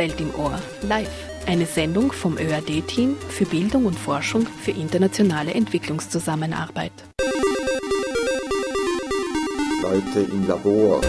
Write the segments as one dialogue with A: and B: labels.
A: Welt im Ohr, live. Eine Sendung vom ÖAD-Team für Bildung und Forschung für internationale Entwicklungszusammenarbeit.
B: Leute im Labor.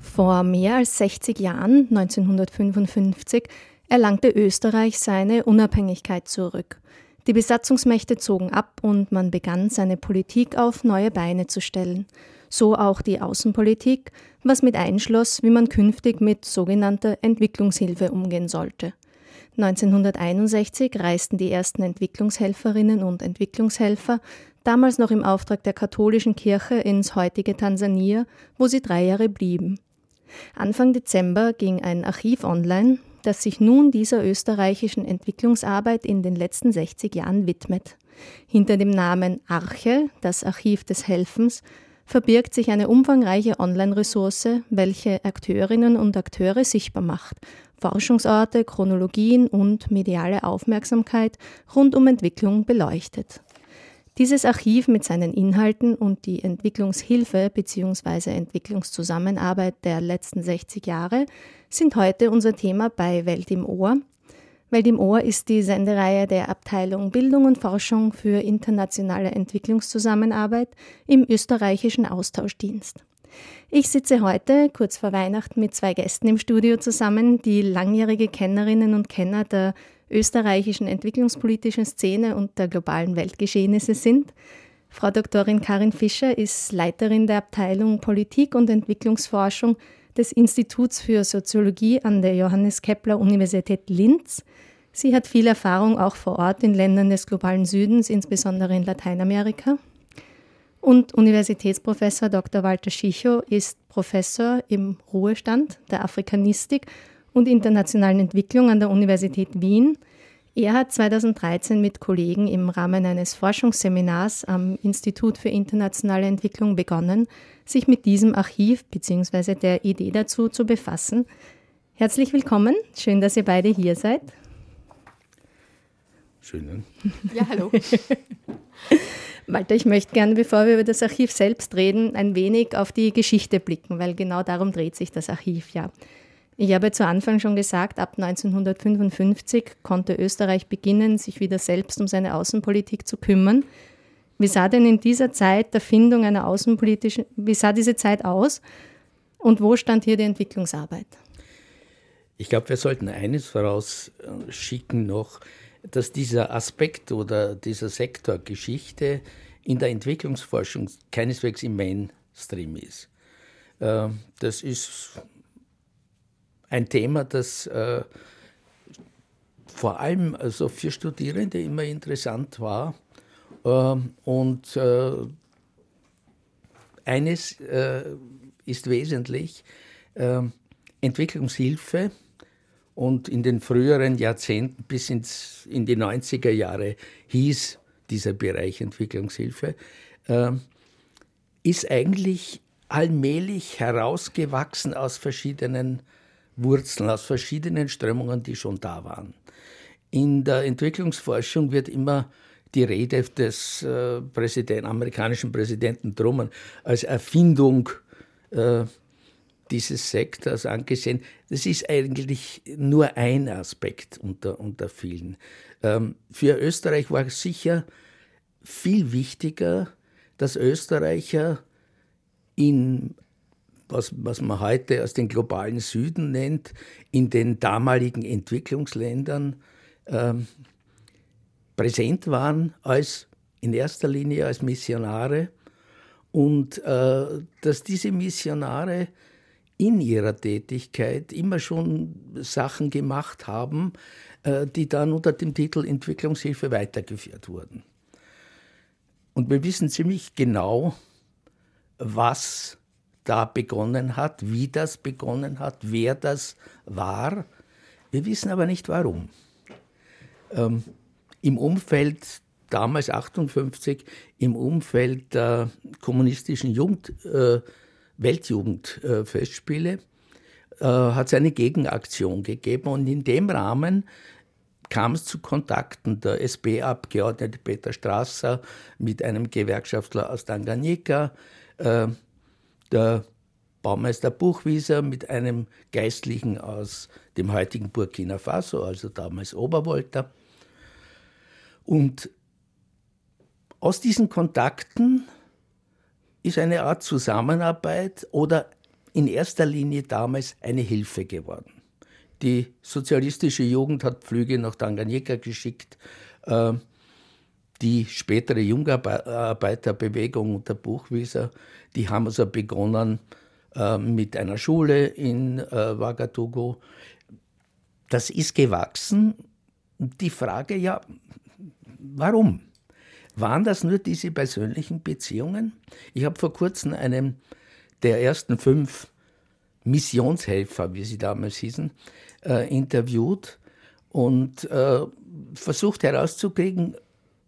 C: Vor mehr als 60 Jahren, 1955, erlangte Österreich seine Unabhängigkeit zurück. Die Besatzungsmächte zogen ab und man begann seine Politik auf neue Beine zu stellen. So auch die Außenpolitik, was mit einschloss, wie man künftig mit sogenannter Entwicklungshilfe umgehen sollte. 1961 reisten die ersten Entwicklungshelferinnen und Entwicklungshelfer, damals noch im Auftrag der katholischen Kirche, ins heutige Tansania, wo sie drei Jahre blieben. Anfang Dezember ging ein Archiv online, das sich nun dieser österreichischen Entwicklungsarbeit in den letzten 60 Jahren widmet. Hinter dem Namen Arche, das Archiv des Helfens, verbirgt sich eine umfangreiche Online-Ressource, welche Akteurinnen und Akteure sichtbar macht, Forschungsorte, Chronologien und mediale Aufmerksamkeit rund um Entwicklung beleuchtet. Dieses Archiv mit seinen Inhalten und die Entwicklungshilfe bzw. Entwicklungszusammenarbeit der letzten 60 Jahre sind heute unser Thema bei Welt im Ohr. Welt im Ohr ist die Sendereihe der Abteilung Bildung und Forschung für internationale Entwicklungszusammenarbeit im österreichischen Austauschdienst. Ich sitze heute, kurz vor Weihnachten, mit zwei Gästen im Studio zusammen, die langjährige Kennerinnen und Kenner der österreichischen entwicklungspolitischen Szene und der globalen Weltgeschehnisse sind. Frau Doktorin Karin Fischer ist Leiterin der Abteilung Politik und Entwicklungsforschung des Instituts für Soziologie an der Johannes Kepler Universität Linz. Sie hat viel Erfahrung auch vor Ort in Ländern des globalen Südens, insbesondere in Lateinamerika. Und Universitätsprofessor Dr. Walter Schicho ist Professor im Ruhestand der Afrikanistik und internationalen Entwicklung an der Universität Wien. Er hat 2013 mit Kollegen im Rahmen eines Forschungsseminars am Institut für internationale Entwicklung begonnen, sich mit diesem Archiv bzw. der Idee dazu zu befassen. Herzlich willkommen, schön, dass ihr beide hier seid.
D: Schön. Ne?
C: Ja, hallo. Walter, ich möchte gerne, bevor wir über das Archiv selbst reden, ein wenig auf die Geschichte blicken, weil genau darum dreht sich das Archiv ja. Ich habe zu Anfang schon gesagt, ab 1955 konnte Österreich beginnen, sich wieder selbst um seine Außenpolitik zu kümmern. Wie sah denn in dieser Zeit der Findung einer außenpolitischen, wie sah diese Zeit aus und wo stand hier die Entwicklungsarbeit?
D: Ich glaube, wir sollten eines vorausschicken noch, dass dieser Aspekt oder dieser Sektor Geschichte in der Entwicklungsforschung keineswegs im Mainstream ist. Äh, das ist ein Thema, das äh, vor allem also für Studierende immer interessant war. Äh, und äh, eines äh, ist wesentlich, äh, Entwicklungshilfe und in den früheren Jahrzehnten bis ins, in die 90er Jahre hieß dieser Bereich Entwicklungshilfe, äh, ist eigentlich allmählich herausgewachsen aus verschiedenen Wurzeln aus verschiedenen Strömungen, die schon da waren. In der Entwicklungsforschung wird immer die Rede des äh, Präsident, amerikanischen Präsidenten Truman als Erfindung äh, dieses Sektors angesehen. Das ist eigentlich nur ein Aspekt unter, unter vielen. Ähm, für Österreich war es sicher viel wichtiger, dass Österreicher in was, was man heute als den globalen Süden nennt, in den damaligen Entwicklungsländern ähm, präsent waren als in erster Linie als Missionare und äh, dass diese Missionare in ihrer Tätigkeit immer schon Sachen gemacht haben, äh, die dann unter dem Titel Entwicklungshilfe weitergeführt wurden. Und wir wissen ziemlich genau, was da begonnen hat, wie das begonnen hat, wer das war. Wir wissen aber nicht warum. Ähm, Im Umfeld, damals 58, im Umfeld der kommunistischen Jugend, äh, Weltjugendfestspiele, äh, hat es eine Gegenaktion gegeben und in dem Rahmen kam es zu Kontakten der SP-Abgeordnete Peter Strasser mit einem Gewerkschaftler aus Tanganyika, äh, der Baumeister Buchwieser mit einem Geistlichen aus dem heutigen Burkina Faso, also damals Obervolta. Und aus diesen Kontakten ist eine Art Zusammenarbeit oder in erster Linie damals eine Hilfe geworden. Die sozialistische Jugend hat Flüge nach Tanganyika geschickt. Äh, die spätere Jungarbeiterbewegung unter Buchwieser, die haben also begonnen äh, mit einer Schule in äh, Ouagadougou. Das ist gewachsen. Die Frage, ja, warum? Waren das nur diese persönlichen Beziehungen? Ich habe vor kurzem einen der ersten fünf Missionshelfer, wie sie damals hießen, äh, interviewt und äh, versucht herauszukriegen,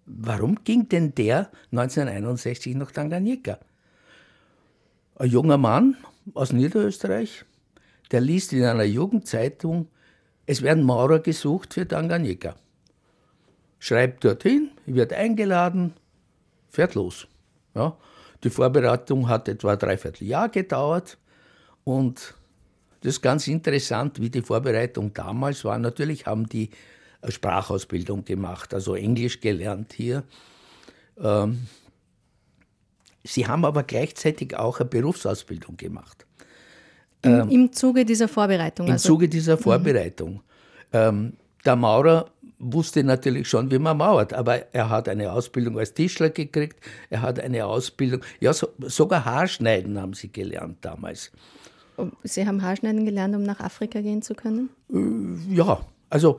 D: warum ging denn der 1961 nach Tanganyika? Ein junger Mann aus Niederösterreich, der liest in einer Jugendzeitung, es werden Maurer gesucht für Tanganyika schreibt dorthin, wird eingeladen, fährt los. Ja, die Vorbereitung hat etwa ein Dreivierteljahr gedauert und das ist ganz interessant, wie die Vorbereitung damals war. Natürlich haben die eine Sprachausbildung gemacht, also Englisch gelernt hier. Ähm, sie haben aber gleichzeitig auch eine Berufsausbildung gemacht.
C: Im, ähm, im Zuge dieser Vorbereitung?
D: Im also. Zuge dieser mhm. Vorbereitung. Mhm. Ähm, der Maurer wusste natürlich schon, wie man mauert, aber er hat eine Ausbildung als Tischler gekriegt, er hat eine Ausbildung, ja, so, sogar Haarschneiden haben sie gelernt damals.
C: Sie haben Haarschneiden gelernt, um nach Afrika gehen zu können?
D: Äh, ja, also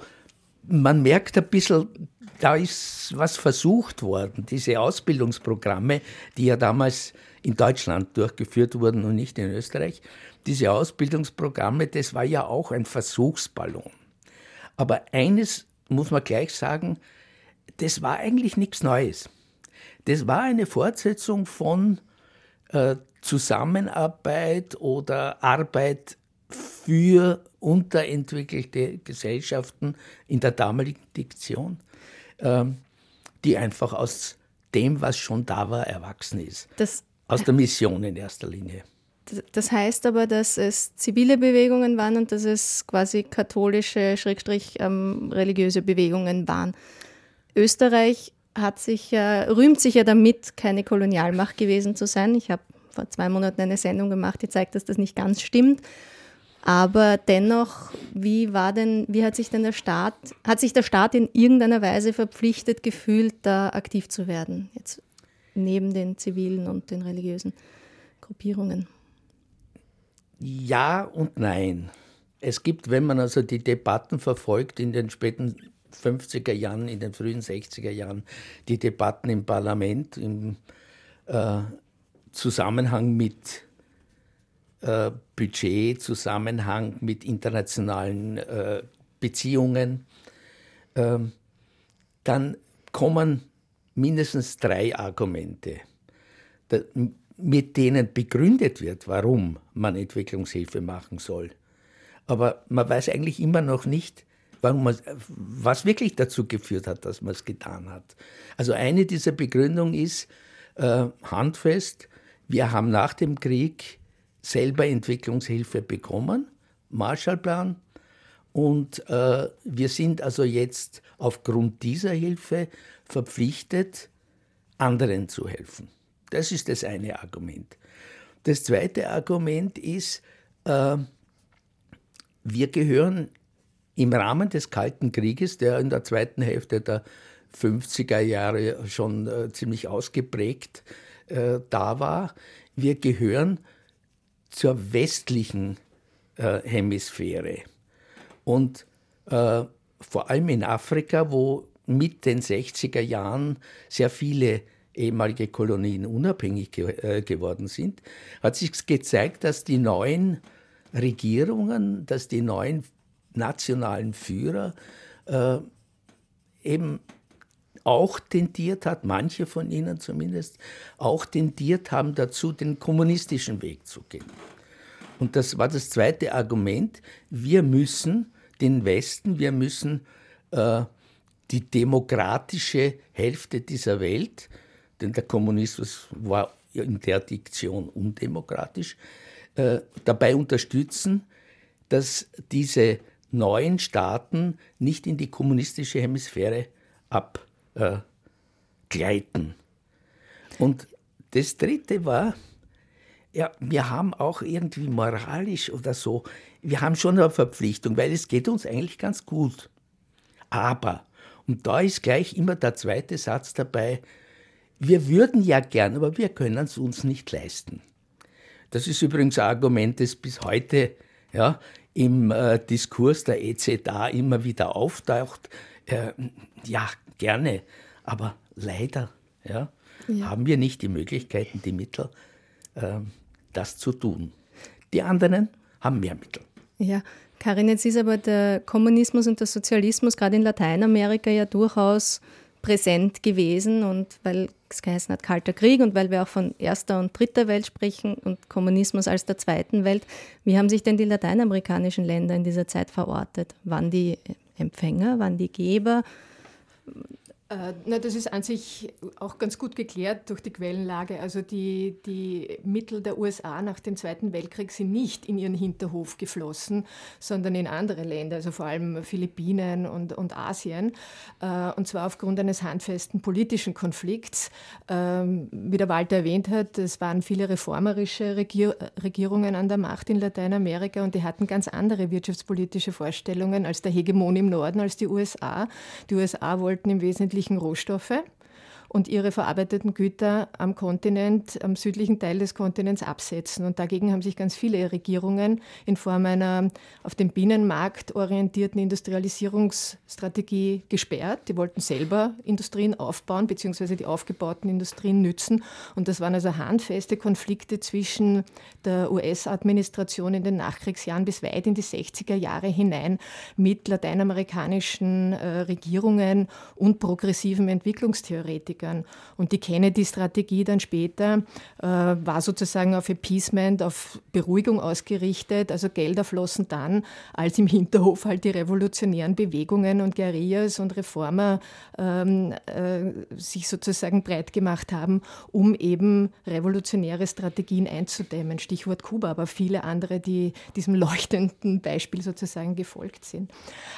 D: man merkt ein bisschen, da ist was versucht worden. Diese Ausbildungsprogramme, die ja damals in Deutschland durchgeführt wurden und nicht in Österreich, diese Ausbildungsprogramme, das war ja auch ein Versuchsballon. Aber eines muss man gleich sagen, das war eigentlich nichts Neues. Das war eine Fortsetzung von äh, Zusammenarbeit oder Arbeit für unterentwickelte Gesellschaften in der damaligen Diktion, äh, die einfach aus dem, was schon da war, erwachsen ist. Das aus der Mission in erster Linie.
C: Das heißt aber, dass es zivile Bewegungen waren und dass es quasi katholische, schrägstrich ähm, religiöse Bewegungen waren. Österreich hat sich ja, rühmt sich ja damit, keine Kolonialmacht gewesen zu sein. Ich habe vor zwei Monaten eine Sendung gemacht, die zeigt, dass das nicht ganz stimmt. Aber dennoch, wie war denn, wie hat sich denn der Staat, hat sich der Staat in irgendeiner Weise verpflichtet gefühlt, da aktiv zu werden? Jetzt neben den zivilen und den religiösen Gruppierungen.
D: Ja und nein. Es gibt, wenn man also die Debatten verfolgt in den späten 50er Jahren, in den frühen 60er Jahren, die Debatten im Parlament im äh, Zusammenhang mit äh, Budget, Zusammenhang mit internationalen äh, Beziehungen, ähm, dann kommen mindestens drei Argumente. Mit denen begründet wird, warum man Entwicklungshilfe machen soll. Aber man weiß eigentlich immer noch nicht, warum man, was wirklich dazu geführt hat, dass man es getan hat. Also eine dieser Begründungen ist äh, handfest, wir haben nach dem Krieg selber Entwicklungshilfe bekommen, Marshallplan, und äh, wir sind also jetzt aufgrund dieser Hilfe verpflichtet, anderen zu helfen. Das ist das eine Argument. Das zweite Argument ist, äh, wir gehören im Rahmen des Kalten Krieges, der in der zweiten Hälfte der 50er Jahre schon äh, ziemlich ausgeprägt äh, da war, wir gehören zur westlichen äh, Hemisphäre. Und äh, vor allem in Afrika, wo mit den 60er Jahren sehr viele ehemalige Kolonien unabhängig ge äh, geworden sind, hat sich gezeigt, dass die neuen Regierungen, dass die neuen nationalen Führer äh, eben auch tendiert hat, manche von ihnen zumindest, auch tendiert haben dazu, den kommunistischen Weg zu gehen. Und das war das zweite Argument. Wir müssen den Westen, wir müssen äh, die demokratische Hälfte dieser Welt denn der Kommunismus war in der Diktion undemokratisch, äh, dabei unterstützen, dass diese neuen Staaten nicht in die kommunistische Hemisphäre abgleiten. Und das Dritte war, ja, wir haben auch irgendwie moralisch oder so, wir haben schon eine Verpflichtung, weil es geht uns eigentlich ganz gut. Aber, und da ist gleich immer der zweite Satz dabei, wir würden ja gern, aber wir können es uns nicht leisten. Das ist übrigens ein Argument, das bis heute ja, im äh, Diskurs der EZA immer wieder auftaucht. Äh, ja, gerne, aber leider ja, ja. haben wir nicht die Möglichkeiten, die Mittel, äh, das zu tun. Die anderen haben mehr Mittel.
C: Ja, Karin, jetzt ist aber der Kommunismus und der Sozialismus gerade in Lateinamerika ja durchaus präsent gewesen und weil es geheißen hat Kalter Krieg und weil wir auch von erster und dritter Welt sprechen und Kommunismus als der zweiten Welt, wie haben sich denn die lateinamerikanischen Länder in dieser Zeit verortet? Waren die Empfänger, waren die Geber?
E: Äh, na, das ist an sich auch ganz gut geklärt durch die Quellenlage. Also die, die Mittel der USA nach dem Zweiten Weltkrieg sind nicht in ihren Hinterhof geflossen, sondern in andere Länder, also vor allem Philippinen und, und Asien. Äh, und zwar aufgrund eines handfesten politischen Konflikts. Ähm, wie der Walter erwähnt hat, es waren viele reformerische Regier Regierungen an der Macht in Lateinamerika und die hatten ganz andere wirtschaftspolitische Vorstellungen als der Hegemon im Norden, als die USA. Die USA wollten im Wesentlichen wesentlichen Rohstoffe und ihre verarbeiteten Güter am Kontinent, am südlichen Teil des Kontinents absetzen. Und dagegen haben sich ganz viele Regierungen in Form einer auf den Binnenmarkt orientierten Industrialisierungsstrategie gesperrt. Die wollten selber Industrien aufbauen, beziehungsweise die aufgebauten Industrien nützen. Und das waren also handfeste Konflikte zwischen der US-Administration in den Nachkriegsjahren bis weit in die 60er Jahre hinein mit lateinamerikanischen äh, Regierungen und progressiven Entwicklungstheoretikern. Politikern. Und die Kennedy-Strategie dann später äh, war sozusagen auf Appeasement, auf Beruhigung ausgerichtet. Also Gelder flossen dann, als im Hinterhof halt die revolutionären Bewegungen und Guerillas und Reformer ähm, äh, sich sozusagen breit gemacht haben, um eben revolutionäre Strategien einzudämmen. Stichwort Kuba, aber viele andere, die diesem leuchtenden Beispiel sozusagen gefolgt sind.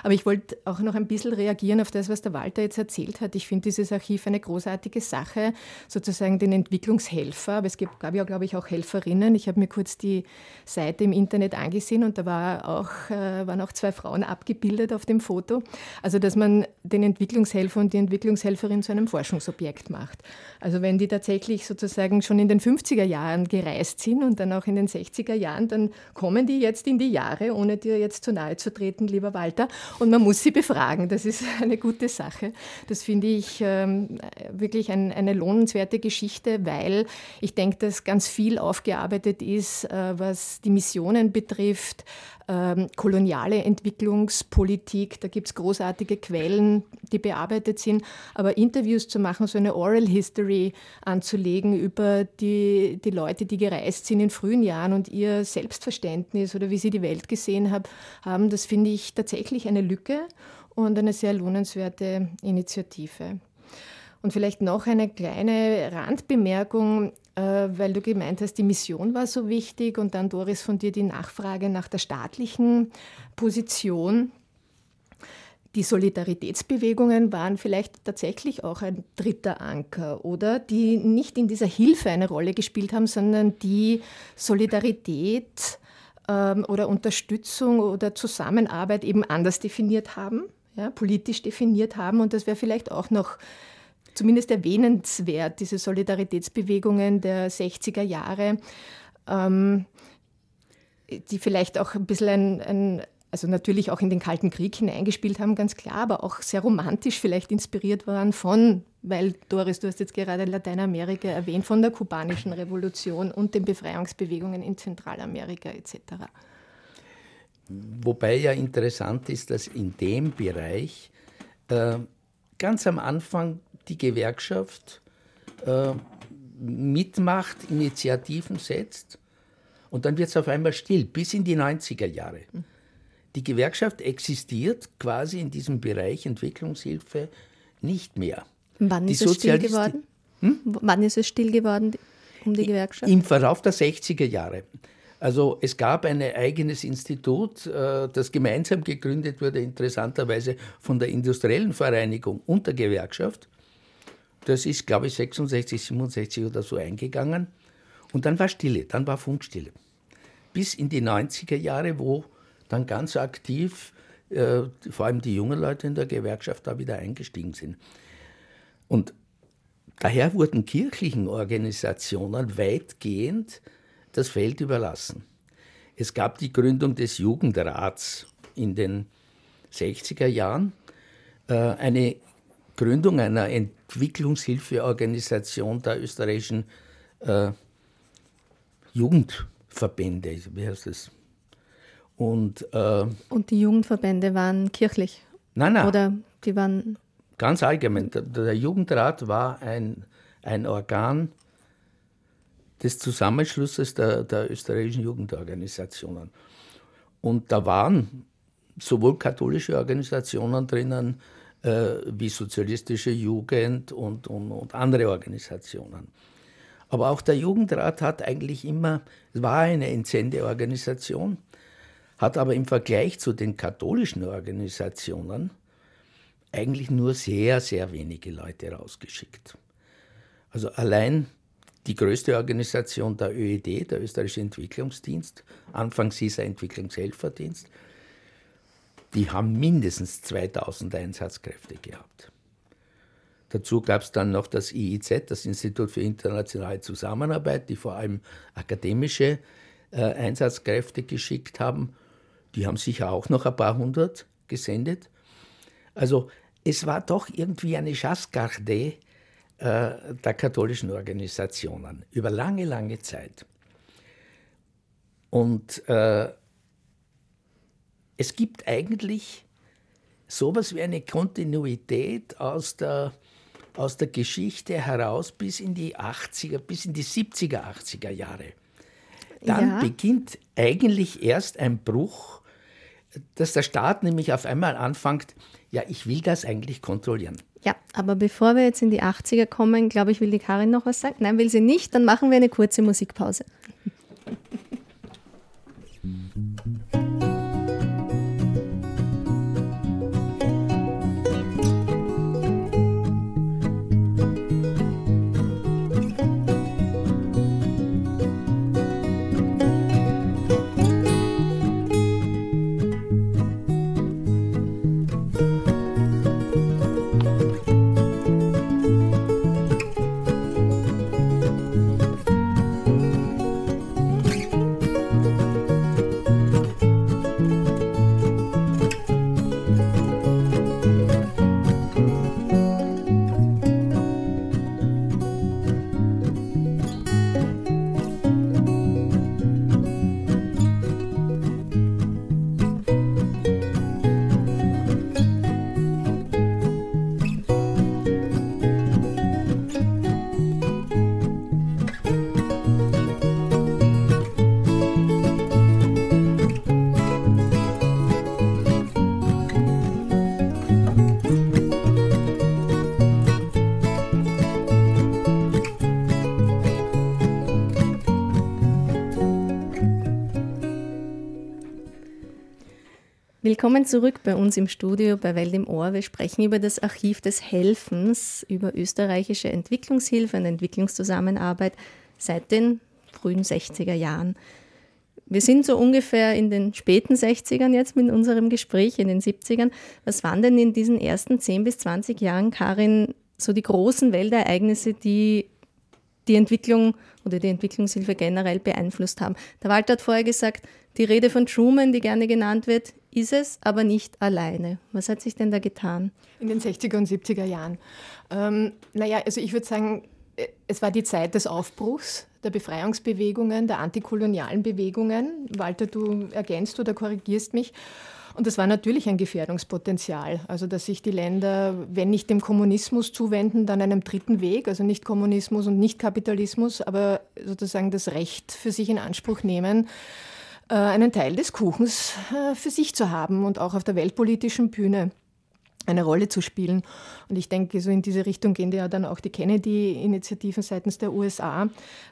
E: Aber ich wollte auch noch ein bisschen reagieren auf das, was der Walter jetzt erzählt hat. Ich finde dieses Archiv eine große großartige Sache, sozusagen den Entwicklungshelfer. Aber es gab, gab ja, glaube ich, auch Helferinnen. Ich habe mir kurz die Seite im Internet angesehen und da war auch, äh, waren auch zwei Frauen abgebildet auf dem Foto. Also, dass man den Entwicklungshelfer und die Entwicklungshelferin zu einem Forschungsobjekt macht. Also, wenn die tatsächlich sozusagen schon in den 50er Jahren gereist sind und dann auch in den 60er Jahren, dann kommen die jetzt in die Jahre, ohne dir jetzt zu nahe zu treten, lieber Walter. Und man muss sie befragen. Das ist eine gute Sache. Das finde ich ähm, wirklich ein, eine lohnenswerte Geschichte, weil ich denke, dass ganz viel aufgearbeitet ist, äh, was die Missionen betrifft, ähm, koloniale Entwicklungspolitik. Da gibt es großartige Quellen, die bearbeitet sind. Aber Interviews zu machen, so eine Oral History anzulegen über die, die Leute, die gereist sind in frühen Jahren und ihr Selbstverständnis oder wie sie die Welt gesehen hab, haben, das finde ich tatsächlich eine Lücke und eine sehr lohnenswerte Initiative. Und vielleicht noch eine kleine Randbemerkung, äh, weil du gemeint hast, die Mission war so wichtig und dann, Doris, von dir die Nachfrage nach der staatlichen Position. Die Solidaritätsbewegungen waren vielleicht tatsächlich auch ein dritter Anker, oder? Die nicht in dieser Hilfe eine Rolle gespielt haben, sondern die Solidarität ähm, oder Unterstützung oder Zusammenarbeit eben anders definiert haben, ja, politisch definiert haben. Und das wäre vielleicht auch noch zumindest erwähnenswert, diese Solidaritätsbewegungen der 60er Jahre, ähm, die vielleicht auch ein bisschen ein, ein also natürlich auch in den Kalten Krieg hineingespielt haben, ganz klar, aber auch sehr romantisch vielleicht inspiriert waren von, weil Doris, du hast jetzt gerade Lateinamerika erwähnt, von der kubanischen Revolution und den Befreiungsbewegungen in Zentralamerika etc.
D: Wobei ja interessant ist, dass in dem Bereich äh, ganz am Anfang die Gewerkschaft äh, mitmacht, Initiativen setzt und dann wird es auf einmal still, bis in die 90er Jahre. Die Gewerkschaft existiert quasi in diesem Bereich Entwicklungshilfe nicht mehr.
C: Wann ist es still geworden? Hm? Wann ist es still geworden? um die Gewerkschaft?
D: Im Verlauf der 60er Jahre. Also es gab ein eigenes Institut, äh, das gemeinsam gegründet wurde, interessanterweise von der Industriellen Vereinigung und der Gewerkschaft. Das ist, glaube ich, 66, 67 oder so eingegangen. Und dann war Stille, dann war Funkstille. Bis in die 90er Jahre, wo dann ganz aktiv äh, vor allem die jungen Leute in der Gewerkschaft da wieder eingestiegen sind. Und daher wurden kirchlichen Organisationen weitgehend das Feld überlassen. Es gab die Gründung des Jugendrats in den 60er Jahren, äh, eine Gründung einer Entwicklungshilfeorganisation der österreichischen äh, Jugendverbände, wie heißt das?
C: Und, äh, Und die Jugendverbände waren kirchlich?
D: Nein, nein.
C: Oder die waren.
D: Ganz allgemein. Der, der Jugendrat war ein, ein Organ des Zusammenschlusses der, der österreichischen Jugendorganisationen. Und da waren sowohl katholische Organisationen drinnen, wie sozialistische Jugend und, und, und, andere Organisationen. Aber auch der Jugendrat hat eigentlich immer, war eine Entsendeorganisation, hat aber im Vergleich zu den katholischen Organisationen eigentlich nur sehr, sehr wenige Leute rausgeschickt. Also allein die größte Organisation der ÖED, der Österreichische Entwicklungsdienst, anfangs hieß er Entwicklungshelferdienst, die haben mindestens 2000 Einsatzkräfte gehabt. Dazu gab es dann noch das IIZ, das Institut für internationale Zusammenarbeit, die vor allem akademische äh, Einsatzkräfte geschickt haben. Die haben sicher auch noch ein paar hundert gesendet. Also es war doch irgendwie eine Chasse gardée äh, der katholischen Organisationen über lange, lange Zeit. Und äh, es gibt eigentlich sowas wie eine Kontinuität aus der, aus der Geschichte heraus bis in die 80er, bis in die 70er, 80er Jahre. Dann ja. beginnt eigentlich erst ein Bruch, dass der Staat nämlich auf einmal anfängt, ja, ich will das eigentlich kontrollieren.
C: Ja, aber bevor wir jetzt in die 80er kommen, glaube ich, will die Karin noch was sagen. Nein, will sie nicht, dann machen wir eine kurze Musikpause. Willkommen zurück bei uns im Studio bei Welt im Ohr. Wir sprechen über das Archiv des Helfens, über österreichische Entwicklungshilfe und Entwicklungszusammenarbeit seit den frühen 60er Jahren. Wir sind so ungefähr in den späten 60ern jetzt mit unserem Gespräch, in den 70ern. Was waren denn in diesen ersten 10 bis 20 Jahren, Karin, so die großen Weltereignisse, die die Entwicklung oder die Entwicklungshilfe generell beeinflusst haben? Der Walter hat vorher gesagt, die Rede von Truman, die gerne genannt wird, ist es, aber nicht alleine. Was hat sich denn da getan?
E: In den 60er und 70er Jahren. Ähm, naja, also ich würde sagen, äh, es war die Zeit des Aufbruchs der Befreiungsbewegungen, der antikolonialen Bewegungen. Walter, du ergänzt oder korrigierst mich. Und das war natürlich ein Gefährdungspotenzial. Also, dass sich die Länder, wenn nicht dem Kommunismus zuwenden, dann einem dritten Weg, also nicht Kommunismus und nicht Kapitalismus, aber sozusagen das Recht für sich in Anspruch nehmen, einen Teil des Kuchens äh, für sich zu haben und auch auf der weltpolitischen Bühne eine Rolle zu spielen. Und ich denke, so in diese Richtung gehen ja dann auch die Kennedy-Initiativen seitens der USA,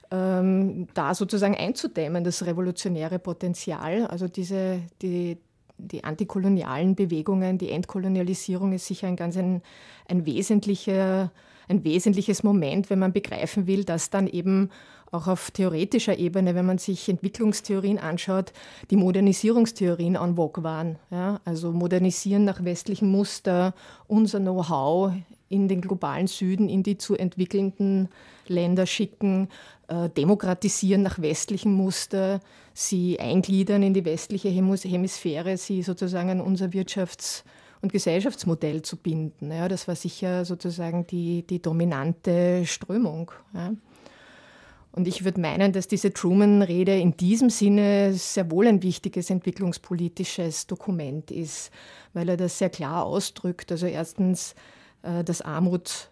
E: ähm, da sozusagen einzudämmen, das revolutionäre Potenzial, also diese, die, die antikolonialen Bewegungen, die Entkolonialisierung ist sicher ein ganz ein, ein wesentlicher ein wesentliches Moment, wenn man begreifen will, dass dann eben auch auf theoretischer Ebene, wenn man sich Entwicklungstheorien anschaut, die Modernisierungstheorien en vogue waren. Ja? Also modernisieren nach westlichem Muster, unser Know-how in den globalen Süden, in die zu entwickelnden Länder schicken, äh, demokratisieren nach westlichem Muster, sie eingliedern in die westliche Hemisphäre, sie sozusagen an unser Wirtschafts- und Gesellschaftsmodell zu binden. Ja, das war sicher sozusagen die, die dominante Strömung. Ja. Und ich würde meinen, dass diese Truman-Rede in diesem Sinne sehr wohl ein wichtiges entwicklungspolitisches Dokument ist, weil er das sehr klar ausdrückt. Also erstens, äh, dass Armut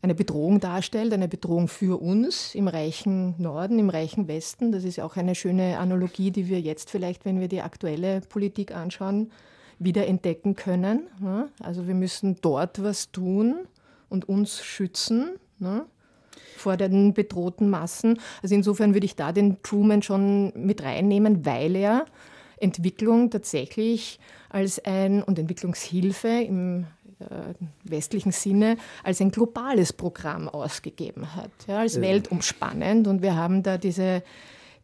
E: eine Bedrohung darstellt, eine Bedrohung für uns im reichen Norden, im reichen Westen. Das ist auch eine schöne Analogie, die wir jetzt vielleicht, wenn wir die aktuelle Politik anschauen, wieder entdecken können. Ne? Also wir müssen dort was tun und uns schützen ne? Vor den bedrohten Massen. Also insofern würde ich da den Truman schon mit reinnehmen, weil er Entwicklung tatsächlich als ein und Entwicklungshilfe im äh, westlichen Sinne als ein globales Programm ausgegeben hat, ja, als ja. weltumspannend. Und wir haben da diese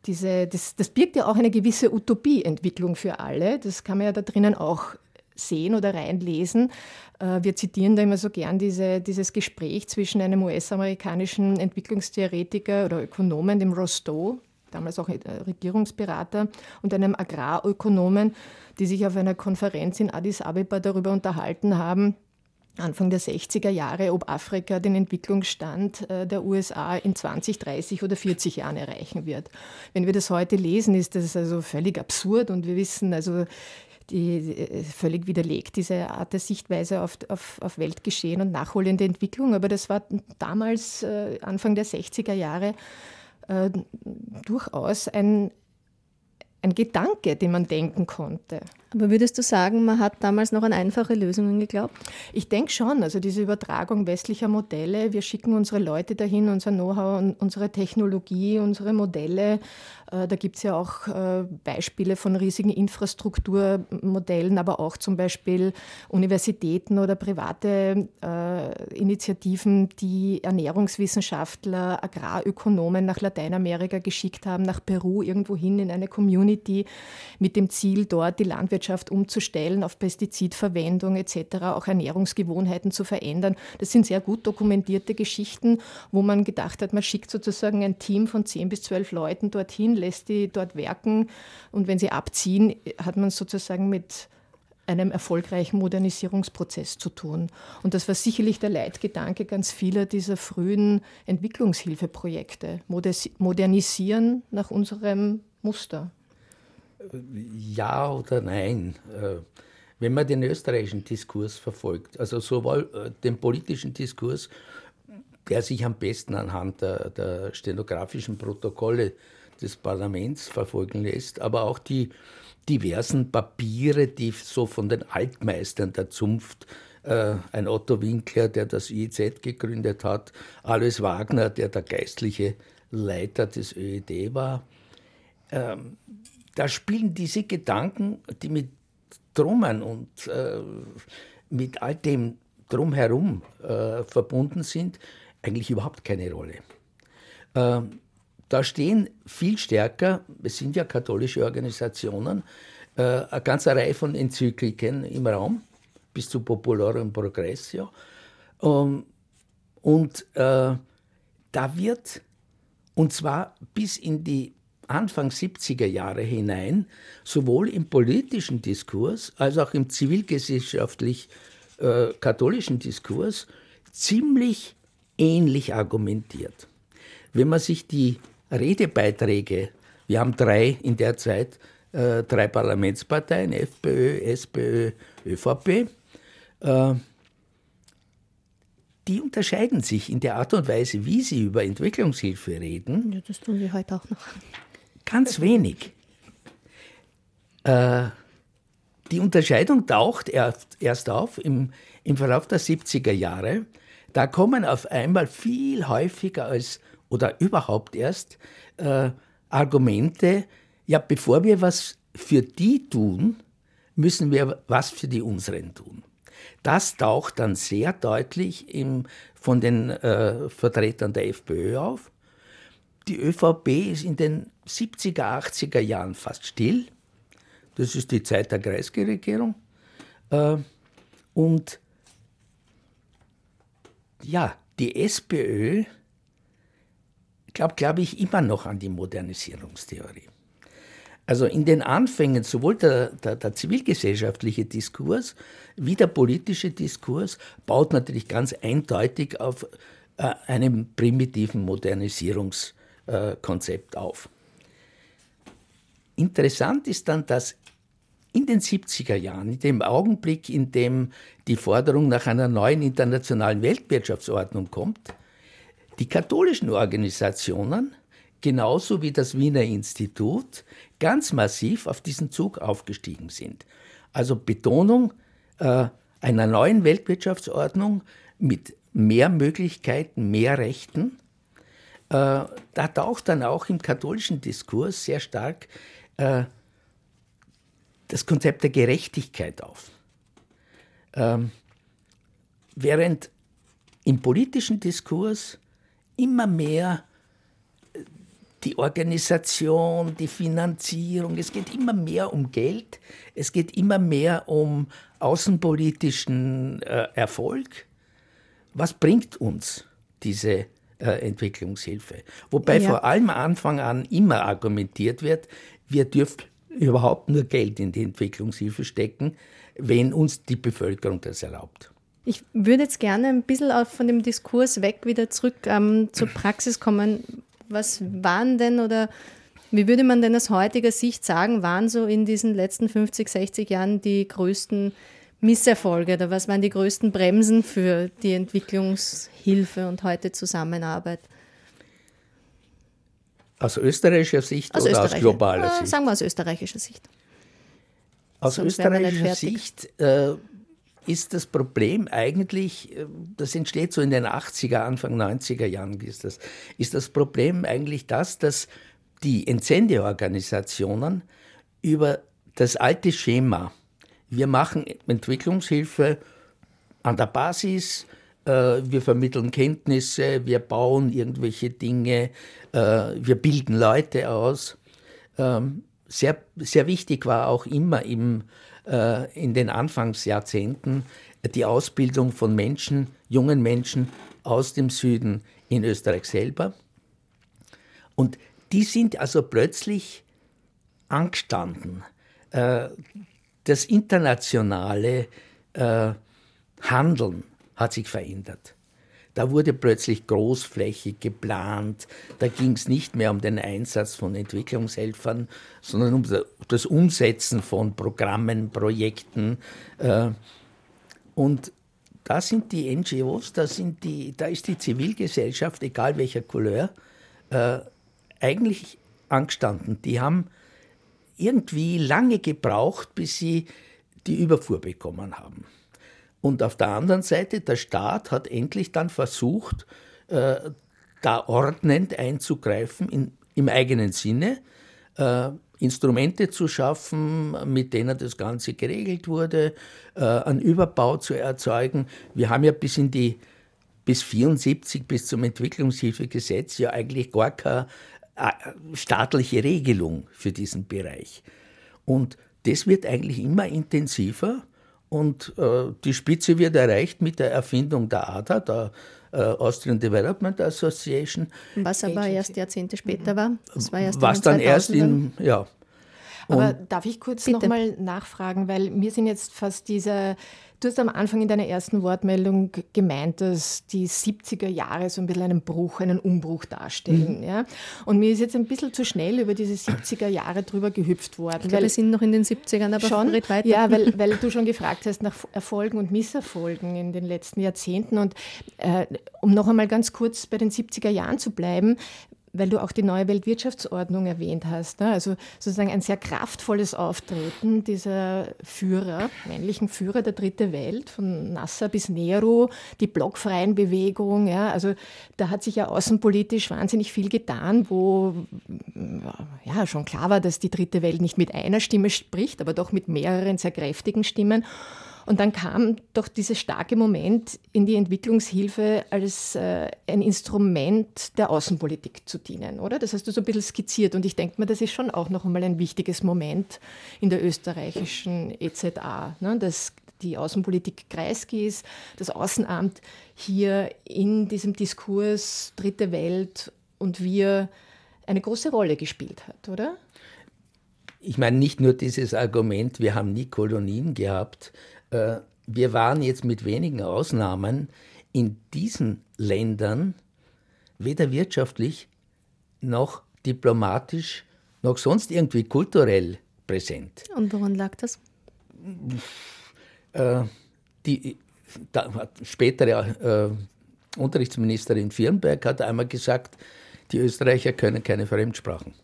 E: diese, das, das birgt ja auch eine gewisse Utopieentwicklung für alle. Das kann man ja da drinnen auch sehen oder reinlesen. Äh, wir zitieren da immer so gern diese, dieses Gespräch zwischen einem US-amerikanischen Entwicklungstheoretiker oder Ökonomen, dem Rostow, damals auch Regierungsberater, und einem Agrarökonomen, die sich auf einer Konferenz in Addis Abeba darüber unterhalten haben, Anfang der 60er Jahre, ob Afrika den Entwicklungsstand äh, der USA in 20, 30 oder 40 Jahren erreichen wird. Wenn wir das heute lesen, ist das also völlig absurd und wir wissen, also die äh, völlig widerlegt, diese Art der Sichtweise auf, auf, auf Weltgeschehen und nachholende Entwicklung. Aber das war damals, äh, Anfang der 60er Jahre, durchaus ein, ein Gedanke, den man denken konnte.
C: Aber würdest du sagen, man hat damals noch an einfache Lösungen geglaubt?
E: Ich denke schon. Also diese Übertragung westlicher Modelle, wir schicken unsere Leute dahin, unser Know-how, unsere Technologie, unsere Modelle. Äh, da gibt es ja auch äh, Beispiele von riesigen Infrastrukturmodellen, aber auch zum Beispiel Universitäten oder private äh, Initiativen, die Ernährungswissenschaftler, Agrarökonomen nach Lateinamerika geschickt haben, nach Peru irgendwohin in eine Community mit dem Ziel, dort die Landwirtschaft Landwirtschaft umzustellen, auf Pestizidverwendung etc., auch Ernährungsgewohnheiten zu verändern. Das sind sehr gut dokumentierte Geschichten, wo man gedacht hat, man schickt sozusagen ein Team von zehn bis zwölf Leuten dorthin, lässt die dort werken und wenn sie abziehen, hat man sozusagen mit einem erfolgreichen Modernisierungsprozess zu tun. Und das war sicherlich der Leitgedanke ganz vieler dieser frühen Entwicklungshilfeprojekte. Modernisieren nach unserem Muster
D: ja oder nein. Äh, wenn man den österreichischen Diskurs verfolgt, also sowohl äh, den politischen Diskurs, der sich am besten anhand der, der stenografischen Protokolle des Parlaments verfolgen lässt, aber auch die diversen Papiere, die so von den Altmeistern der Zunft, äh, ein Otto Winkler, der das IEZ gegründet hat, Alois Wagner, der der geistliche Leiter des ÖED war, ähm, da spielen diese Gedanken, die mit Trommeln und äh, mit all dem drumherum äh, verbunden sind, eigentlich überhaupt keine Rolle. Äh, da stehen viel stärker, es sind ja katholische Organisationen, äh, eine ganze Reihe von Enzykliken im Raum, bis zu Popularum Progressio. Ähm, und äh, da wird, und zwar bis in die Anfang 70er Jahre hinein sowohl im politischen Diskurs als auch im zivilgesellschaftlich äh, katholischen Diskurs ziemlich ähnlich argumentiert. Wenn man sich die Redebeiträge, wir haben drei in der Zeit, äh, drei Parlamentsparteien, FPÖ, SPÖ, ÖVP, äh, die unterscheiden sich in der Art und Weise, wie sie über Entwicklungshilfe reden.
C: Ja, das tun wir heute auch noch.
D: Ganz wenig. Äh, die Unterscheidung taucht erst, auf im, im Verlauf der 70er Jahre, da kommen auf einmal viel häufiger als oder überhaupt erst äh, Argumente, ja, bevor wir was für die tun, müssen wir was für die unseren tun. Das taucht dann sehr deutlich im, von den äh, Vertretern der FPÖ auf. Die ÖVP ist in den 70er, 80er Jahren fast still. Das ist die Zeit der Kreisregierung. Äh, und ja, die SPÖ glaubt, glaube ich, immer noch an die Modernisierungstheorie. Also in den Anfängen sowohl der, der, der, zivilgesellschaftliche Diskurs wie der politische Diskurs baut natürlich ganz eindeutig auf äh, einem primitiven Modernisierungskonzept äh, auf. Interessant ist dann, dass in den 70er Jahren, in dem Augenblick, in dem die Forderung nach einer neuen internationalen Weltwirtschaftsordnung kommt, die katholischen Organisationen genauso wie das Wiener Institut ganz massiv auf diesen Zug aufgestiegen sind. Also Betonung äh, einer neuen Weltwirtschaftsordnung mit mehr Möglichkeiten, mehr Rechten. Äh, da taucht dann auch im katholischen Diskurs sehr stark äh, das Konzept der Gerechtigkeit auf. Ähm, während im politischen Diskurs immer mehr die Organisation, die Finanzierung, es geht immer mehr um Geld, es geht immer mehr um außenpolitischen äh, Erfolg. Was bringt uns diese äh, Entwicklungshilfe? Wobei ja. vor allem Anfang an immer argumentiert wird, wir dürfen überhaupt nur Geld in die Entwicklungshilfe stecken, wenn uns die Bevölkerung das erlaubt.
C: Ich würde jetzt gerne ein bisschen von dem Diskurs weg wieder zurück ähm, zur Praxis kommen was waren denn oder wie würde man denn aus heutiger Sicht sagen, waren so in diesen letzten 50, 60 Jahren die größten Misserfolge oder was waren die größten Bremsen für die Entwicklungshilfe und heute Zusammenarbeit?
D: Aus österreichischer Sicht aus oder aus globaler
C: äh,
D: Sicht?
C: Sagen wir aus österreichischer Sicht.
D: Aus Sonst österreichischer Sicht äh, ist das Problem eigentlich, äh, das entsteht so in den 80er, Anfang 90er Jahren ist das, ist das Problem eigentlich das, dass die Entsendeorganisationen über das alte Schema, wir machen Entwicklungshilfe an der Basis, äh, wir vermitteln Kenntnisse, wir bauen irgendwelche Dinge, äh, wir bilden Leute aus. Ähm, sehr, sehr wichtig war auch immer im äh, in den Anfangsjahrzehnten die Ausbildung von Menschen, jungen Menschen aus dem Süden in Österreich selber. Und die sind also plötzlich angestanden. Das internationale äh, Handeln hat sich verändert. Da wurde plötzlich großflächig geplant. Da ging es nicht mehr um den Einsatz von Entwicklungshelfern, sondern um das Umsetzen von Programmen, Projekten. Äh, und da sind die NGOs, da, sind die, da ist die Zivilgesellschaft, egal welcher Couleur, äh, eigentlich angestanden. Die haben irgendwie lange gebraucht, bis sie die Überfuhr bekommen haben. Und auf der anderen Seite, der Staat hat endlich dann versucht, äh, da ordnend einzugreifen in, im eigenen Sinne, äh, Instrumente zu schaffen, mit denen das Ganze geregelt wurde, äh, einen Überbau zu erzeugen. Wir haben ja bis in die bis 74 bis zum Entwicklungshilfegesetz ja eigentlich gar keine staatliche Regelung für diesen Bereich. Und das wird eigentlich immer intensiver und äh, die Spitze wird erreicht mit der Erfindung der ADA, der äh, Austrian Development Association.
C: Was aber Agency. erst Jahrzehnte später war.
D: Das war erst Was dann erst in, ja.
E: Aber darf ich kurz nochmal nachfragen, weil mir sind jetzt fast diese Du hast am Anfang in deiner ersten Wortmeldung gemeint, dass die 70er Jahre so ein bisschen einen Bruch, einen Umbruch darstellen. Mhm. Ja? Und mir ist jetzt ein bisschen zu schnell über diese 70er Jahre drüber gehüpft worden.
C: Ich glaube, wir sind noch in den 70ern, aber
E: schon weiter. Ja, weil, weil du schon gefragt hast nach Erfolgen und Misserfolgen in den letzten Jahrzehnten. Und äh, um noch einmal ganz kurz bei den 70er Jahren zu bleiben, weil du auch die neue Weltwirtschaftsordnung erwähnt hast. Ne? Also sozusagen ein sehr kraftvolles Auftreten dieser Führer, männlichen Führer der Dritte Welt, von Nasser bis Nehru, die blockfreien Bewegung. Ja? Also da hat sich ja außenpolitisch wahnsinnig viel getan, wo ja schon klar war, dass die Dritte Welt nicht mit einer Stimme spricht, aber doch mit mehreren sehr kräftigen Stimmen. Und dann kam doch dieses starke Moment in die Entwicklungshilfe als äh, ein Instrument der Außenpolitik zu dienen, oder? Das hast du so ein bisschen skizziert und ich denke mir, das ist schon auch noch einmal ein wichtiges Moment in der österreichischen EZA, ne? dass die Außenpolitik Kreiskis, das Außenamt hier in diesem Diskurs Dritte Welt und wir eine große Rolle gespielt hat, oder?
D: Ich meine, nicht nur dieses Argument, wir haben nie Kolonien gehabt, wir waren jetzt mit wenigen Ausnahmen in diesen Ländern weder wirtschaftlich noch diplomatisch noch sonst irgendwie kulturell präsent.
C: Und woran lag das?
D: Äh, die da, spätere äh, Unterrichtsministerin Firnberg hat einmal gesagt, die Österreicher können keine Fremdsprachen.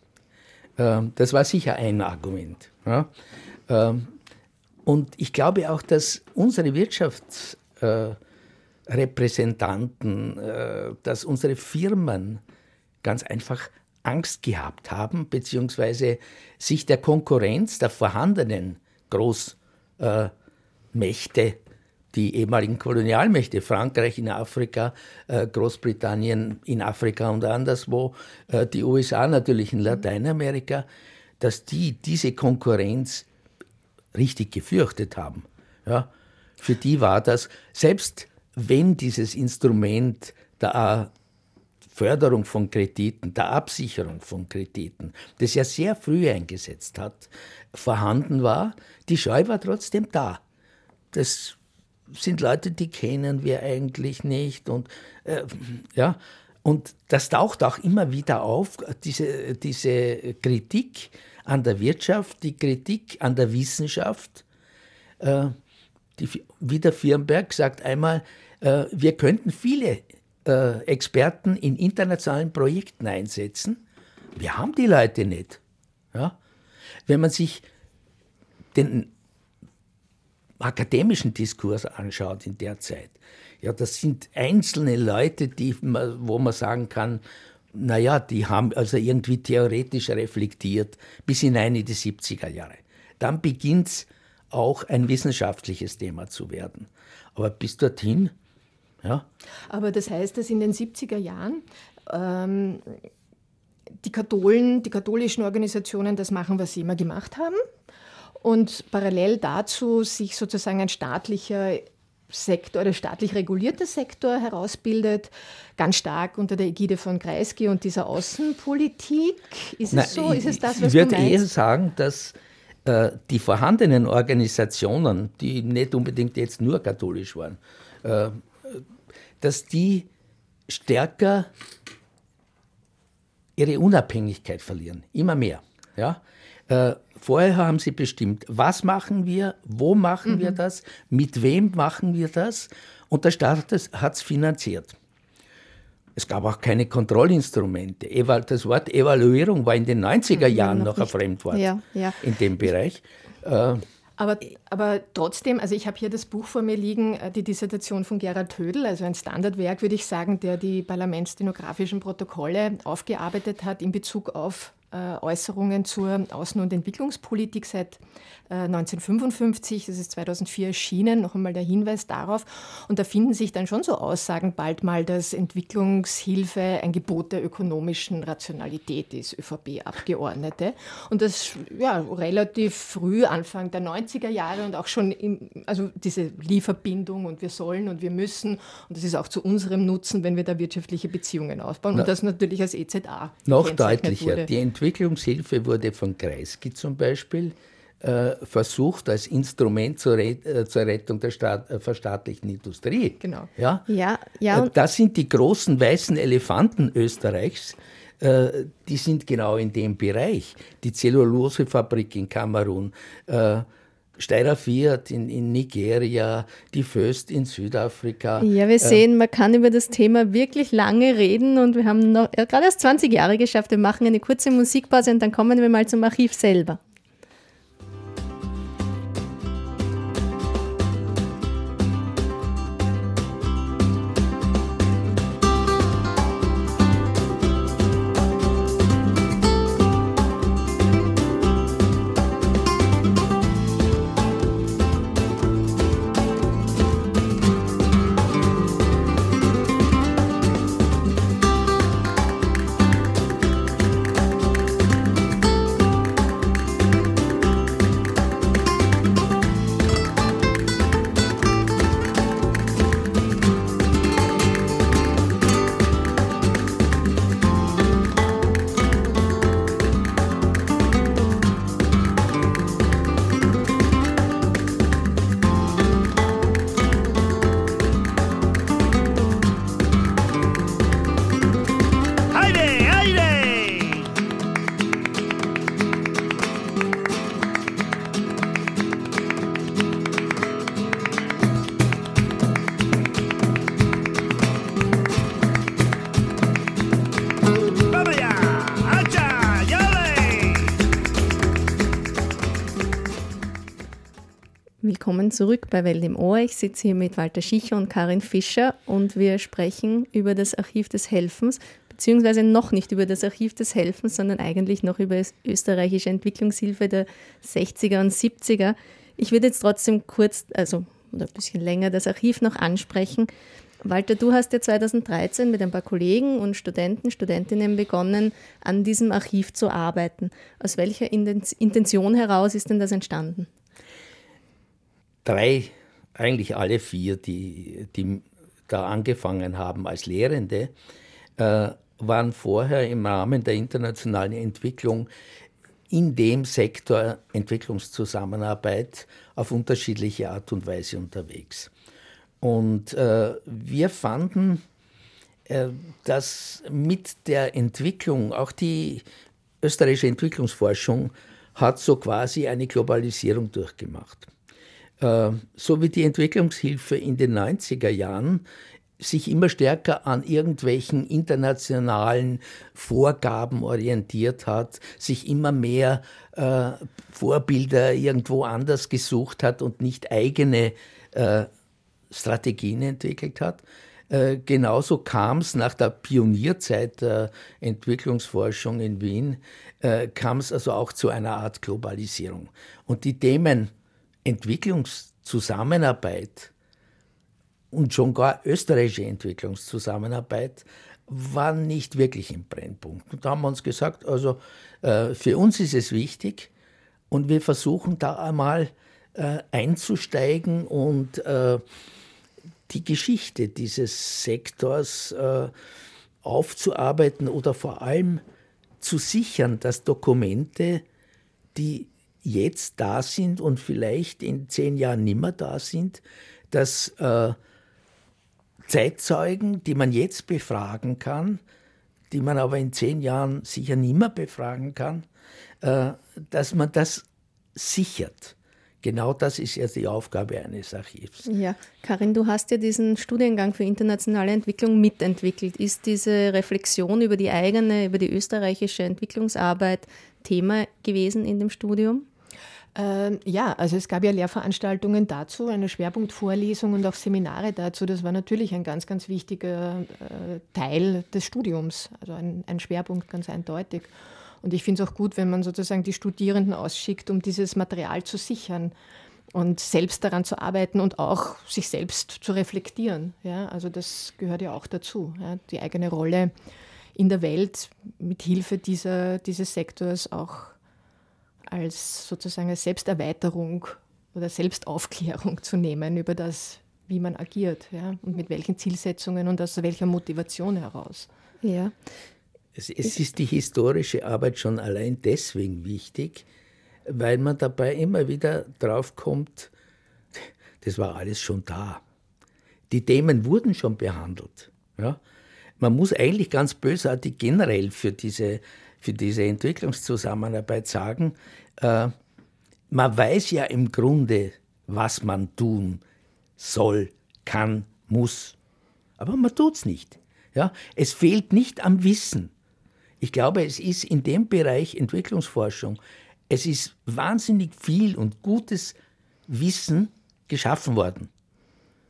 D: Äh, das war sicher ein Argument. Ja? Ähm, und ich glaube auch, dass unsere Wirtschaftsrepräsentanten, äh, äh, dass unsere Firmen ganz einfach Angst gehabt haben, beziehungsweise sich der Konkurrenz der vorhandenen Großmächte, die ehemaligen Kolonialmächte, Frankreich in Afrika, äh, Großbritannien in Afrika und anderswo, äh, die USA natürlich in Lateinamerika, dass die diese Konkurrenz richtig gefürchtet haben. Ja, für die war das, selbst wenn dieses Instrument der Förderung von Krediten, der Absicherung von Krediten, das ja sehr früh eingesetzt hat, vorhanden war, die Scheu war trotzdem da. Das sind Leute, die kennen wir eigentlich nicht und äh, ja, und das taucht auch immer wieder auf, diese, diese Kritik an der Wirtschaft, die Kritik an der Wissenschaft. Äh, die, Wieder Firnberg sagt einmal, äh, wir könnten viele äh, Experten in internationalen Projekten einsetzen. Wir haben die Leute nicht. Ja? Wenn man sich den akademischen Diskurs anschaut in der Zeit, ja, das sind einzelne Leute, die, wo man sagen kann, naja, die haben also irgendwie theoretisch reflektiert bis hinein in die 70er Jahre. Dann beginnt es auch ein wissenschaftliches Thema zu werden. Aber bis dorthin, ja.
E: Aber das heißt, dass in den 70er Jahren ähm, die Katholen, die katholischen Organisationen das machen, was sie immer gemacht haben. Und parallel dazu sich sozusagen ein staatlicher Sektor oder staatlich regulierter Sektor herausbildet, ganz stark unter der Ägide von Kreisky und dieser Außenpolitik. Ist Nein, es so? Ist es das,
D: was ich würde eher sagen, dass äh, die vorhandenen Organisationen, die nicht unbedingt jetzt nur katholisch waren, äh, dass die stärker ihre Unabhängigkeit verlieren, immer mehr. Ja? Äh, vorher haben sie bestimmt, was machen wir, wo machen mhm. wir das, mit wem machen wir das und der Staat hat es finanziert. Es gab auch keine Kontrollinstrumente. Das Wort Evaluierung war in den 90er mhm, Jahren noch, noch ein Fremdwort ja, ja. in dem Bereich.
E: Äh, aber, aber trotzdem, also ich habe hier das Buch vor mir liegen, äh, die Dissertation von Gerhard Hödel, also ein Standardwerk, würde ich sagen, der die parlamentsstenografischen Protokolle aufgearbeitet hat in Bezug auf Äußerungen zur Außen- und Entwicklungspolitik seit 1955, äh, das ist 2004 erschienen, noch einmal der Hinweis darauf. Und da finden sich dann schon so Aussagen bald mal, dass Entwicklungshilfe ein Gebot der ökonomischen Rationalität ist, ÖVP-Abgeordnete. Und das ja relativ früh, Anfang der 90er Jahre und auch schon, im, also diese Lieferbindung und wir sollen und wir müssen und das ist auch zu unserem Nutzen, wenn wir da wirtschaftliche Beziehungen aufbauen. Na, und das natürlich als EZA.
D: Noch deutlicher, wurde. die Entwicklungshilfe wurde von Kreisky zum Beispiel äh, versucht als Instrument zur, äh, zur Rettung der Staat, äh, verstaatlichten Industrie.
E: Genau.
D: Ja? Ja, ja. Das sind die großen weißen Elefanten Österreichs. Äh, die sind genau in dem Bereich. Die Zellulosefabrik in Kamerun, Steirer Fiat in, in Nigeria, die Föst in Südafrika.
C: Ja, wir sehen, man kann über das Thema wirklich lange reden und wir haben noch gerade erst 20 Jahre geschafft. Wir machen eine kurze Musikpause und dann kommen wir mal zum Archiv selber. Willkommen zurück bei Welt im Ohr. Ich sitze hier mit Walter Schicher und Karin Fischer und wir sprechen über das Archiv des Helfens, beziehungsweise noch nicht über das Archiv des Helfens, sondern eigentlich noch über österreichische Entwicklungshilfe der 60er und 70er. Ich würde jetzt trotzdem kurz, also oder ein bisschen länger, das Archiv noch ansprechen. Walter, du hast ja 2013 mit ein paar Kollegen und Studenten, Studentinnen begonnen, an diesem Archiv zu arbeiten. Aus welcher Intention heraus ist denn das entstanden?
D: Drei, eigentlich alle vier, die, die da angefangen haben als Lehrende, äh, waren vorher im Rahmen der internationalen Entwicklung in dem Sektor Entwicklungszusammenarbeit auf unterschiedliche Art und Weise unterwegs. Und äh, wir fanden, äh, dass mit der Entwicklung, auch die österreichische Entwicklungsforschung hat so quasi eine Globalisierung durchgemacht. Äh, so wie die Entwicklungshilfe in den 90er Jahren sich immer stärker an irgendwelchen internationalen Vorgaben orientiert hat, sich immer mehr äh, Vorbilder irgendwo anders gesucht hat und nicht eigene äh, Strategien entwickelt hat. Äh, genauso kam es nach der Pionierzeit der Entwicklungsforschung in Wien, äh, kam es also auch zu einer Art Globalisierung. Und die Themen Entwicklungszusammenarbeit und schon gar österreichische Entwicklungszusammenarbeit waren nicht wirklich im Brennpunkt. Und da haben wir uns gesagt, also äh, für uns ist es wichtig und wir versuchen da einmal äh, einzusteigen und äh, die Geschichte dieses Sektors äh, aufzuarbeiten oder vor allem zu sichern, dass Dokumente, die jetzt da sind und vielleicht in zehn Jahren nimmer da sind, dass äh, Zeitzeugen, die man jetzt befragen kann, die man aber in zehn Jahren sicher nimmer befragen kann, äh, dass man das sichert. Genau das ist ja die Aufgabe eines Archivs.
C: Ja, Karin, du hast ja diesen Studiengang für internationale Entwicklung mitentwickelt. Ist diese Reflexion über die eigene, über die österreichische Entwicklungsarbeit Thema gewesen in dem Studium?
E: Ähm, ja, also es gab ja Lehrveranstaltungen dazu, eine Schwerpunktvorlesung und auch Seminare dazu. Das war natürlich ein ganz, ganz wichtiger äh, Teil des Studiums, also ein, ein Schwerpunkt ganz eindeutig. Und ich finde es auch gut, wenn man sozusagen die Studierenden ausschickt, um dieses Material zu sichern und selbst daran zu arbeiten und auch sich selbst zu reflektieren. Ja, also das gehört ja auch dazu, ja, die eigene Rolle in der Welt mit Hilfe dieser, dieses Sektors auch als sozusagen eine Selbsterweiterung oder Selbstaufklärung zu nehmen über das, wie man agiert ja, und mit welchen Zielsetzungen und aus welcher Motivation heraus.
C: Ja.
D: Es, es ist die historische Arbeit schon allein deswegen wichtig, weil man dabei immer wieder drauf kommt, das war alles schon da. Die Themen wurden schon behandelt. Ja? Man muss eigentlich ganz bösartig generell für diese, für diese Entwicklungszusammenarbeit sagen, äh, man weiß ja im Grunde, was man tun soll, kann, muss. Aber man tut es nicht. Ja? Es fehlt nicht am Wissen. Ich glaube, es ist in dem Bereich Entwicklungsforschung, es ist wahnsinnig viel und gutes Wissen geschaffen worden.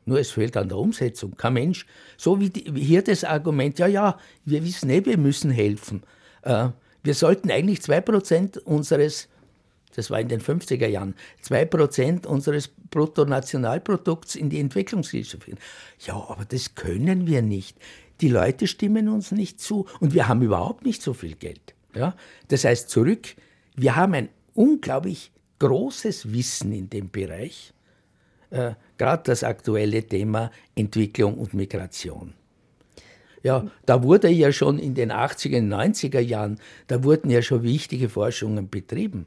D: Nur es fehlt an der Umsetzung. Kein Mensch, so wie, die, wie hier das Argument, ja, ja, wir wissen eh, wir müssen helfen. Äh, wir sollten eigentlich 2% unseres, das war in den 50er Jahren, 2% unseres Bruttonationalprodukts in die Entwicklungshilfe führen. Ja, aber das können wir nicht. Die Leute stimmen uns nicht zu und wir haben überhaupt nicht so viel Geld. Ja? Das heißt, zurück, wir haben ein unglaublich großes Wissen in dem Bereich äh, gerade das aktuelle Thema Entwicklung und Migration. Ja, da wurde ja schon in den 80er, 90er Jahren, da wurden ja schon wichtige Forschungen betrieben.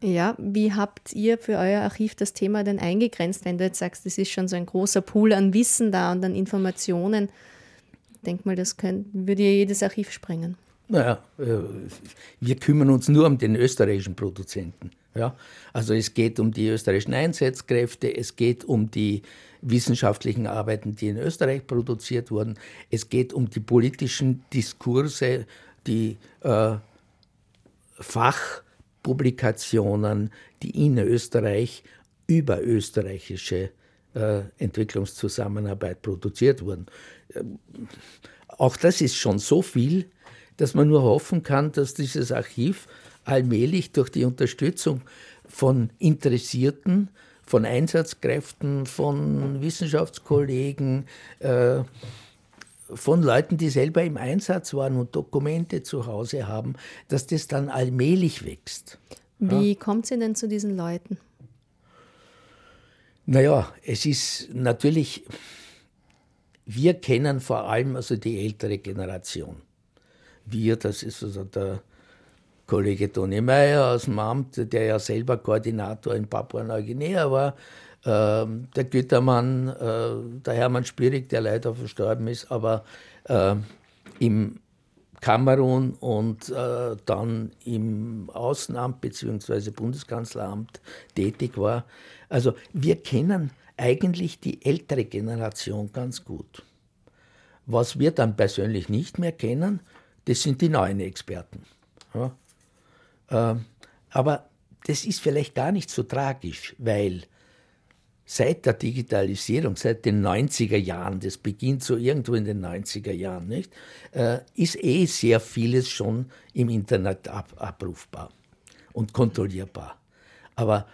C: Ja, wie habt ihr für euer Archiv das Thema denn eingegrenzt, wenn du jetzt sagst, es ist schon so ein großer Pool an Wissen da und an Informationen? Ich denke mal, das könnt, würde ja jedes Archiv sprengen.
D: Naja, äh, wir kümmern uns nur um den österreichischen Produzenten. Ja? Also es geht um die österreichischen Einsatzkräfte, es geht um die wissenschaftlichen Arbeiten, die in Österreich produziert wurden, es geht um die politischen Diskurse, die äh, Fachpublikationen, die in Österreich über österreichische äh, Entwicklungszusammenarbeit produziert wurden. Ähm, auch das ist schon so viel, dass man nur hoffen kann, dass dieses Archiv allmählich durch die Unterstützung von Interessierten, von Einsatzkräften, von Wissenschaftskollegen, äh, von Leuten, die selber im Einsatz waren und Dokumente zu Hause haben, dass das dann allmählich wächst.
C: Wie ja? kommt sie denn zu diesen Leuten?
D: Naja, es ist natürlich, wir kennen vor allem also die ältere Generation. Wir, das ist also der Kollege Toni Meyer aus dem Amt, der ja selber Koordinator in Papua-Neuguinea war, ähm, der Gütermann, äh, der Hermann Spierig, der leider verstorben ist, aber äh, im Kamerun und äh, dann im Außenamt bzw. Bundeskanzleramt tätig war. Also wir kennen eigentlich die ältere Generation ganz gut. Was wir dann persönlich nicht mehr kennen, das sind die neuen Experten. Ja? Ähm, aber das ist vielleicht gar nicht so tragisch, weil seit der Digitalisierung, seit den 90er Jahren, das beginnt so irgendwo in den 90er Jahren, nicht, äh, ist eh sehr vieles schon im Internet ab, abrufbar und kontrollierbar. Aber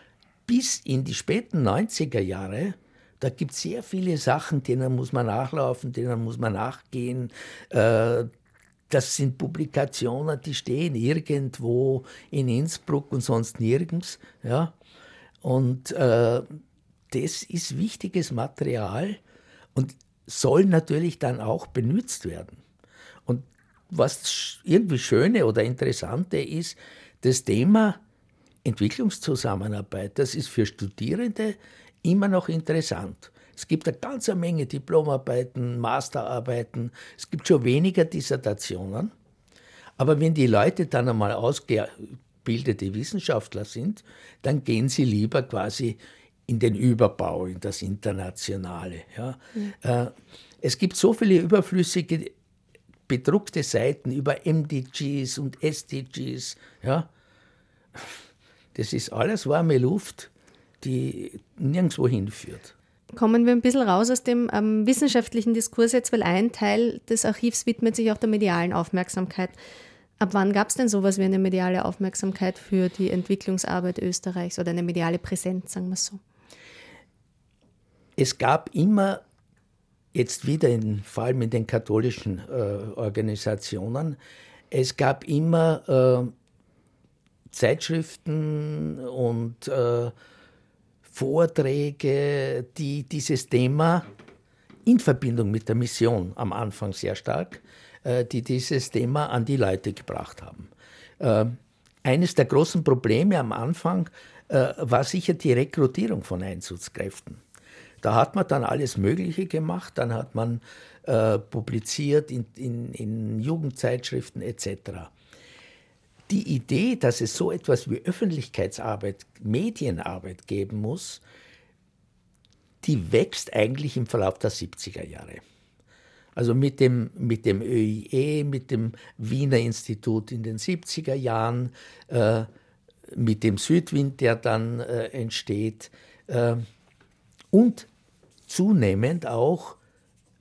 D: bis in die späten 90er Jahre, da gibt es sehr viele Sachen, denen muss man nachlaufen, denen muss man nachgehen. Äh, das sind Publikationen, die stehen irgendwo in Innsbruck und sonst nirgends. Ja? Und äh, das ist wichtiges Material und soll natürlich dann auch benutzt werden. Und was irgendwie Schöne oder Interessante ist, das Thema Entwicklungszusammenarbeit, das ist für Studierende immer noch interessant. Es gibt eine ganze Menge Diplomarbeiten, Masterarbeiten, es gibt schon weniger Dissertationen. Aber wenn die Leute dann einmal ausgebildete Wissenschaftler sind, dann gehen sie lieber quasi in den Überbau, in das Internationale. Ja. Mhm. es gibt so viele überflüssige bedruckte Seiten über MDGs und SDGs. Ja. Das ist alles warme Luft, die nirgendwo hinführt
C: kommen wir ein bisschen raus aus dem ähm, wissenschaftlichen Diskurs jetzt, weil ein Teil des Archivs widmet sich auch der medialen Aufmerksamkeit. Ab wann gab es denn sowas wie eine mediale Aufmerksamkeit für die Entwicklungsarbeit Österreichs oder eine mediale Präsenz, sagen wir es so?
D: Es gab immer, jetzt wieder in, vor allem in den katholischen äh, Organisationen, es gab immer äh, Zeitschriften und äh, Vorträge, die dieses Thema in Verbindung mit der Mission am Anfang sehr stark, äh, die dieses Thema an die Leute gebracht haben. Äh, eines der großen Probleme am Anfang äh, war sicher die Rekrutierung von Einsatzkräften. Da hat man dann alles Mögliche gemacht, dann hat man publiziert in, in, in Jugendzeitschriften etc. die Idee, dass es so etwas wie Öffentlichkeitsarbeit, Medienarbeit geben muss, die wächst eigentlich im Verlauf der 70er Jahre. Also mit dem, mit dem ÖIE, mit dem Wiener Institut in den 70er Jahren, äh, mit dem Südwind, der dann äh, entsteht äh, und zunehmend auch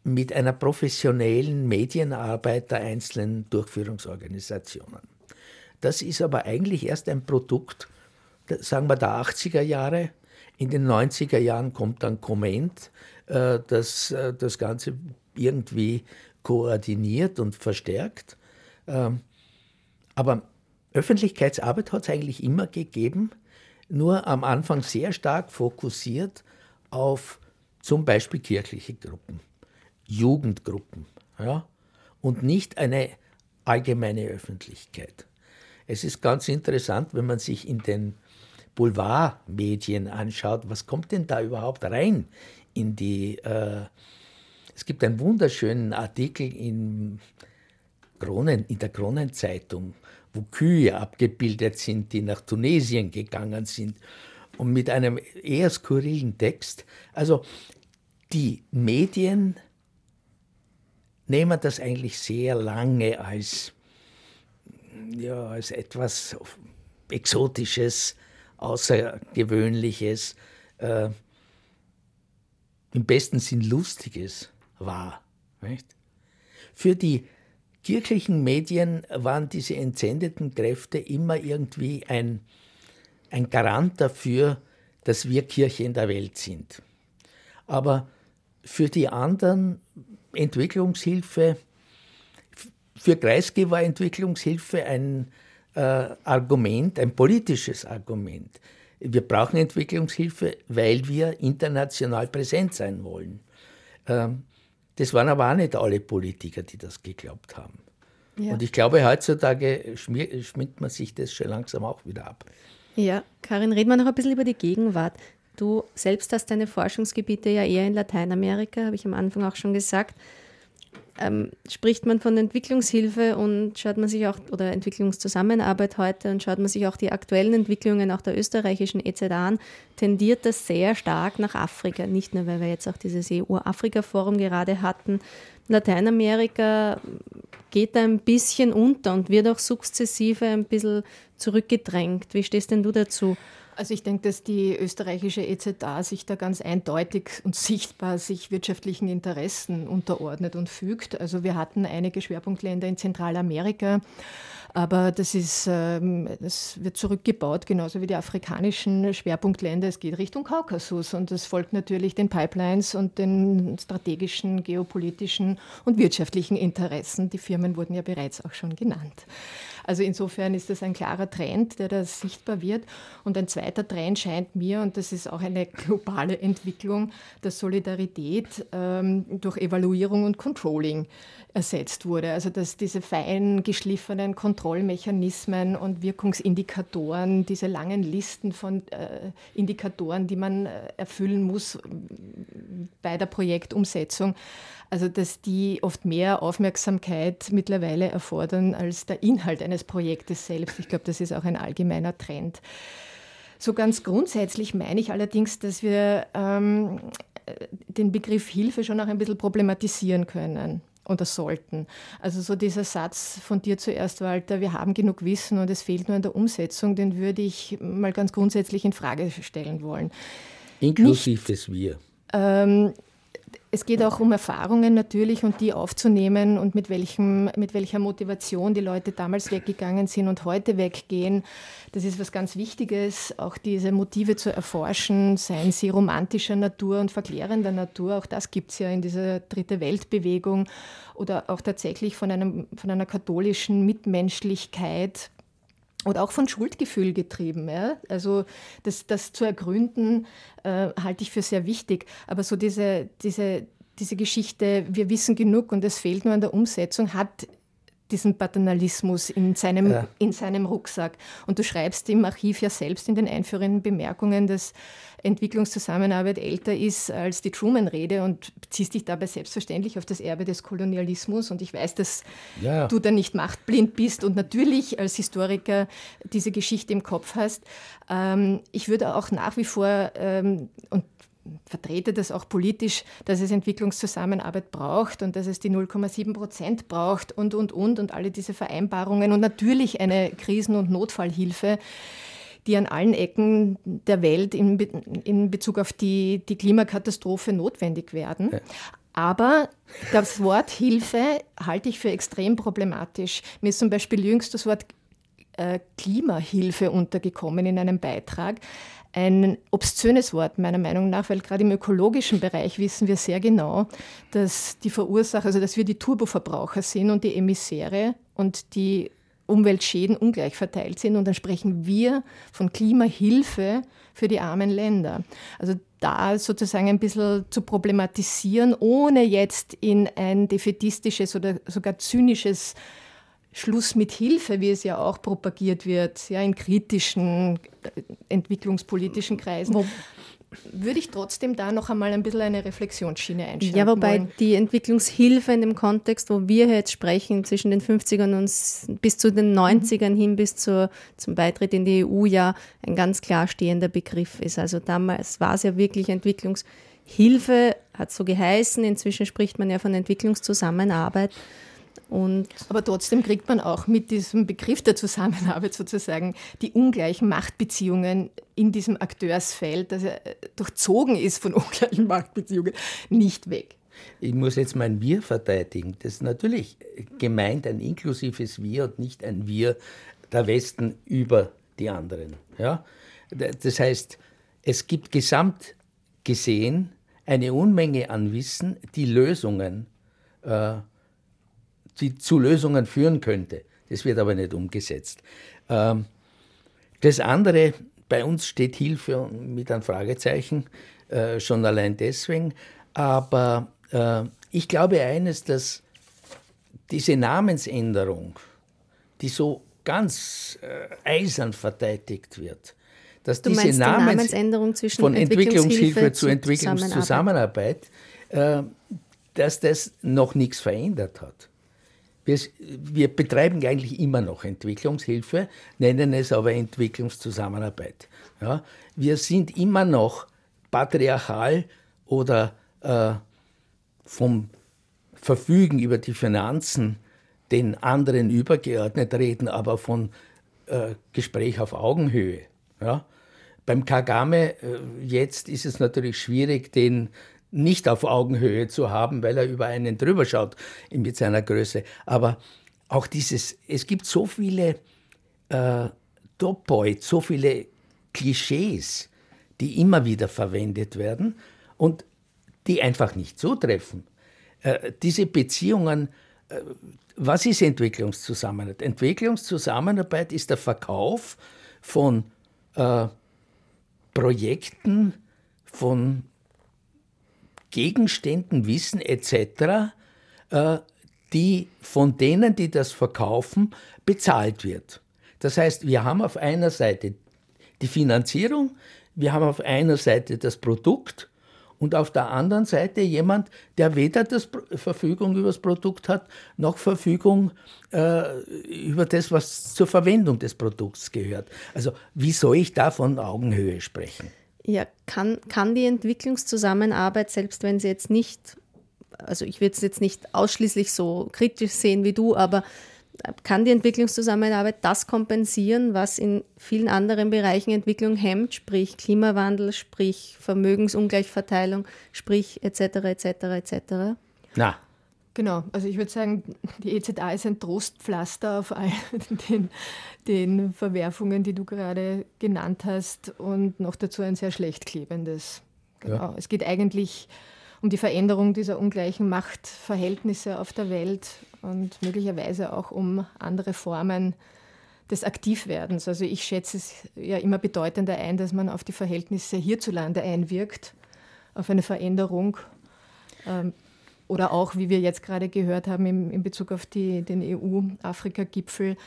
D: mit einer professionellen Medienarbeit der einzelnen Durchführungsorganisationen. Das ist aber eigentlich erst ein Produkt, sagen wir, der 80er Jahre. In den 90er Jahren kommt dann Comment, äh, das äh, das Ganze irgendwie koordiniert und verstärkt. Ähm, aber Öffentlichkeitsarbeit hat es eigentlich immer gegeben, nur am Anfang sehr stark fokussiert auf zum Beispiel kirchliche Gruppen, Jugendgruppen ja, und nicht eine allgemeine Öffentlichkeit. Es ist ganz interessant, wenn man sich in den Boulevardmedien anschaut, was kommt denn da überhaupt rein in die... Äh, es gibt einen wunderschönen Artikel in, Kronen, in der Kronenzeitung, wo Kühe abgebildet sind, die nach Tunesien gegangen sind und mit einem eher skurrilen Text. Also die Medien nehmen das eigentlich sehr lange als ja, als etwas Exotisches, Außergewöhnliches, äh, im besten Sinn Lustiges war. Nicht? Für die kirchlichen Medien waren diese entsendeten Kräfte immer irgendwie ein, ein Garant dafür, dass wir Kirche in der Welt sind. Aber für die anderen Entwicklungshilfe für Kreisky war Entwicklungshilfe ein äh, Argument, ein politisches Argument. Wir brauchen Entwicklungshilfe, weil wir international präsent sein wollen. Ähm, das waren aber auch nicht alle Politiker, die das geglaubt haben. Ja. Und ich glaube, heutzutage schminkt man sich das schon langsam auch wieder ab.
C: Ja, Karin, reden wir noch ein bisschen über die Gegenwart. Du selbst hast deine Forschungsgebiete ja eher in Lateinamerika, habe ich am Anfang auch schon gesagt ähm, spricht man von Entwicklungshilfe und schaut man sich auch, oder Entwicklungszusammenarbeit heute und schaut man sich auch die aktuellen Entwicklungen auch der österreichischen EZ an, tendiert das sehr stark nach Afrika. Nicht nur, weil wir jetzt auch dieses EU-Afrika-Forum gerade hatten. Lateinamerika geht da ein bisschen unter und wird auch sukzessive ein bisschen zurückgedrängt. Wie stehst denn du dazu?
E: Also ich denke, dass die österreichische EZA sich da ganz eindeutig und sichtbar sich wirtschaftlichen Interessen unterordnet und fügt. Also wir hatten einige Schwerpunktländer in Zentralamerika, aber das, ist, ähm, das wird zurückgebaut, genauso wie die afrikanischen Schwerpunktländer. Es geht Richtung Kaukasus und das folgt natürlich den Pipelines und den strategischen, geopolitischen und wirtschaftlichen Interessen. Die Firmen wurden ja bereits auch schon genannt. Also insofern ist das ein klarer Trend, der da sichtbar wird. Und ein zweiter Trend scheint mir, und das ist auch eine globale Entwicklung, dass Solidarität ähm, durch Evaluierung und Controlling ersetzt wurde. Also dass diese fein geschliffenen Kontrollmechanismen und Wirkungsindikatoren, diese langen Listen von äh, Indikatoren, die man äh, erfüllen muss bei der Projektumsetzung, also dass die oft mehr Aufmerksamkeit mittlerweile erfordern als der Inhalt eines Projektes selbst. Ich glaube, das ist auch ein allgemeiner Trend. So ganz grundsätzlich meine ich allerdings, dass wir ähm, den Begriff Hilfe schon auch ein bisschen problematisieren können oder sollten. Also so dieser Satz von dir zuerst, Walter, wir haben genug Wissen und es fehlt nur an der Umsetzung, den würde ich mal ganz grundsätzlich in Frage stellen wollen.
D: Inklusive des Wir. Ähm,
E: es geht auch um Erfahrungen natürlich und die aufzunehmen und mit, welchem, mit welcher Motivation die Leute damals weggegangen sind und heute weggehen. Das ist was ganz Wichtiges, auch diese Motive zu erforschen, seien sie romantischer Natur und verklärender Natur. Auch das gibt es ja in dieser Dritte Weltbewegung oder auch tatsächlich von, einem, von einer katholischen Mitmenschlichkeit oder auch von Schuldgefühl getrieben. Ja? Also das, das zu ergründen, äh, halte ich für sehr wichtig. Aber so diese, diese, diese Geschichte, wir wissen genug und es fehlt nur an der Umsetzung, hat diesen Paternalismus in seinem, ja. in seinem Rucksack. Und du schreibst im Archiv ja selbst in den einführenden Bemerkungen, dass Entwicklungszusammenarbeit älter ist als die Truman-Rede und beziehst dich dabei selbstverständlich auf das Erbe des Kolonialismus. Und ich weiß, dass ja. du da nicht machtblind bist und natürlich als Historiker diese Geschichte im Kopf hast. Ähm, ich würde auch nach wie vor, ähm, und vertrete das auch politisch, dass es Entwicklungszusammenarbeit braucht und dass es die 0,7 Prozent braucht und, und, und und alle diese Vereinbarungen und natürlich eine Krisen- und Notfallhilfe, die an allen Ecken der Welt in, in Bezug auf die, die Klimakatastrophe notwendig werden. Ja. Aber das Wort Hilfe halte ich für extrem problematisch. Mir ist zum Beispiel jüngst das Wort äh, Klimahilfe untergekommen in einem Beitrag ein obszönes Wort meiner Meinung nach, weil gerade im ökologischen Bereich wissen wir sehr genau, dass die Verursacher, also dass wir die Turboverbraucher sind und die Emissäre und die Umweltschäden ungleich verteilt sind. Und dann sprechen wir von Klimahilfe für die armen Länder. Also da sozusagen ein bisschen zu problematisieren, ohne jetzt in ein defetistisches oder sogar zynisches Schluss mit Hilfe, wie es ja auch propagiert wird, ja, in kritischen entwicklungspolitischen Kreisen. Wo würde ich trotzdem da noch einmal ein bisschen eine Reflexionsschiene einschalten
C: Ja, wobei
E: wollen.
C: die Entwicklungshilfe in dem Kontext, wo wir jetzt sprechen, zwischen den 50ern und bis zu den 90ern mhm. hin bis zur, zum Beitritt in die EU ja ein ganz klar stehender Begriff ist. Also damals war es ja wirklich Entwicklungshilfe, hat so geheißen. Inzwischen spricht man ja von Entwicklungszusammenarbeit.
E: Und Aber trotzdem kriegt man auch mit diesem Begriff der Zusammenarbeit sozusagen die ungleichen Machtbeziehungen in diesem Akteursfeld, das ja durchzogen ist von ungleichen Machtbeziehungen, nicht weg.
D: Ich muss jetzt mein Wir verteidigen. Das ist natürlich gemeint ein inklusives Wir und nicht ein Wir der Westen über die anderen. Ja? Das heißt, es gibt gesamt gesehen eine Unmenge an Wissen, die Lösungen äh, die zu Lösungen führen könnte. Das wird aber nicht umgesetzt. Ähm, das andere, bei uns steht Hilfe mit einem Fragezeichen, äh, schon allein deswegen. Aber äh, ich glaube eines, dass diese Namensänderung, die so ganz äh, eisern verteidigt wird, dass
C: du
D: diese
C: Namens Namensänderung zwischen
D: von Entwicklungshilfe zu Entwicklungszusammenarbeit, dass das noch nichts verändert hat. Wir, wir, betreiben eigentlich immer noch Entwicklungshilfe, nennen es aber Entwicklungszusammenarbeit. Ja, wir sind immer noch patriarchal oder äh, vom Verfügen über die Finanzen den anderen übergeordnet reden, aber von äh, Gespräch auf Augenhöhe. Ja. Beim Kagame äh, jetzt ist es natürlich schwierig, den nicht auf Augenhöhe zu haben, weil er über einen drüber schaut mit seiner Größe. Aber auch dieses, es gibt so viele äh, Topoi, so viele Klischees, die immer wieder verwendet werden und die einfach nicht zutreffen. Äh, diese Beziehungen, äh, was ist Entwicklungszusammenarbeit? Entwicklungszusammenarbeit ist der Verkauf von äh, Projekten, von Gegenständen, Wissen etc., äh, die von denen, die das verkaufen, bezahlt wird. Das heißt, wir haben auf einer Seite die Finanzierung, wir haben auf einer Seite das Produkt und auf der anderen Seite jemand, der weder das Verfügung über das Produkt hat, noch Verfügung äh, über das, was zur Verwendung des Produkts gehört. Also wie soll ich da von Augenhöhe sprechen?
C: Ja, kann, kann die Entwicklungszusammenarbeit, selbst wenn sie jetzt nicht, also ich würde es jetzt nicht ausschließlich so kritisch sehen wie du, aber kann die Entwicklungszusammenarbeit das kompensieren, was in vielen anderen Bereichen Entwicklung hemmt, sprich Klimawandel, sprich Vermögensungleichverteilung, sprich etc. etc. etc.?
E: Na, Genau, also ich würde sagen, die EZA ist ein Trostpflaster auf all den, den, Verwerfungen, die du gerade genannt hast und noch dazu ein sehr schlecht klebendes. Genau. Ja. Es geht eigentlich um die Veränderung dieser ungleichen Machtverhältnisse auf der Welt und möglicherweise auch um andere Formen des Aktivwerdens. Also ich schätze es ja immer bedeutender ein, dass man auf die Verhältnisse hierzulande einwirkt, auf eine Veränderung. Ähm, oder auch, wie wir jetzt gerade gehört haben, im, in Bezug auf die, den EU-Afrika-Gipfel,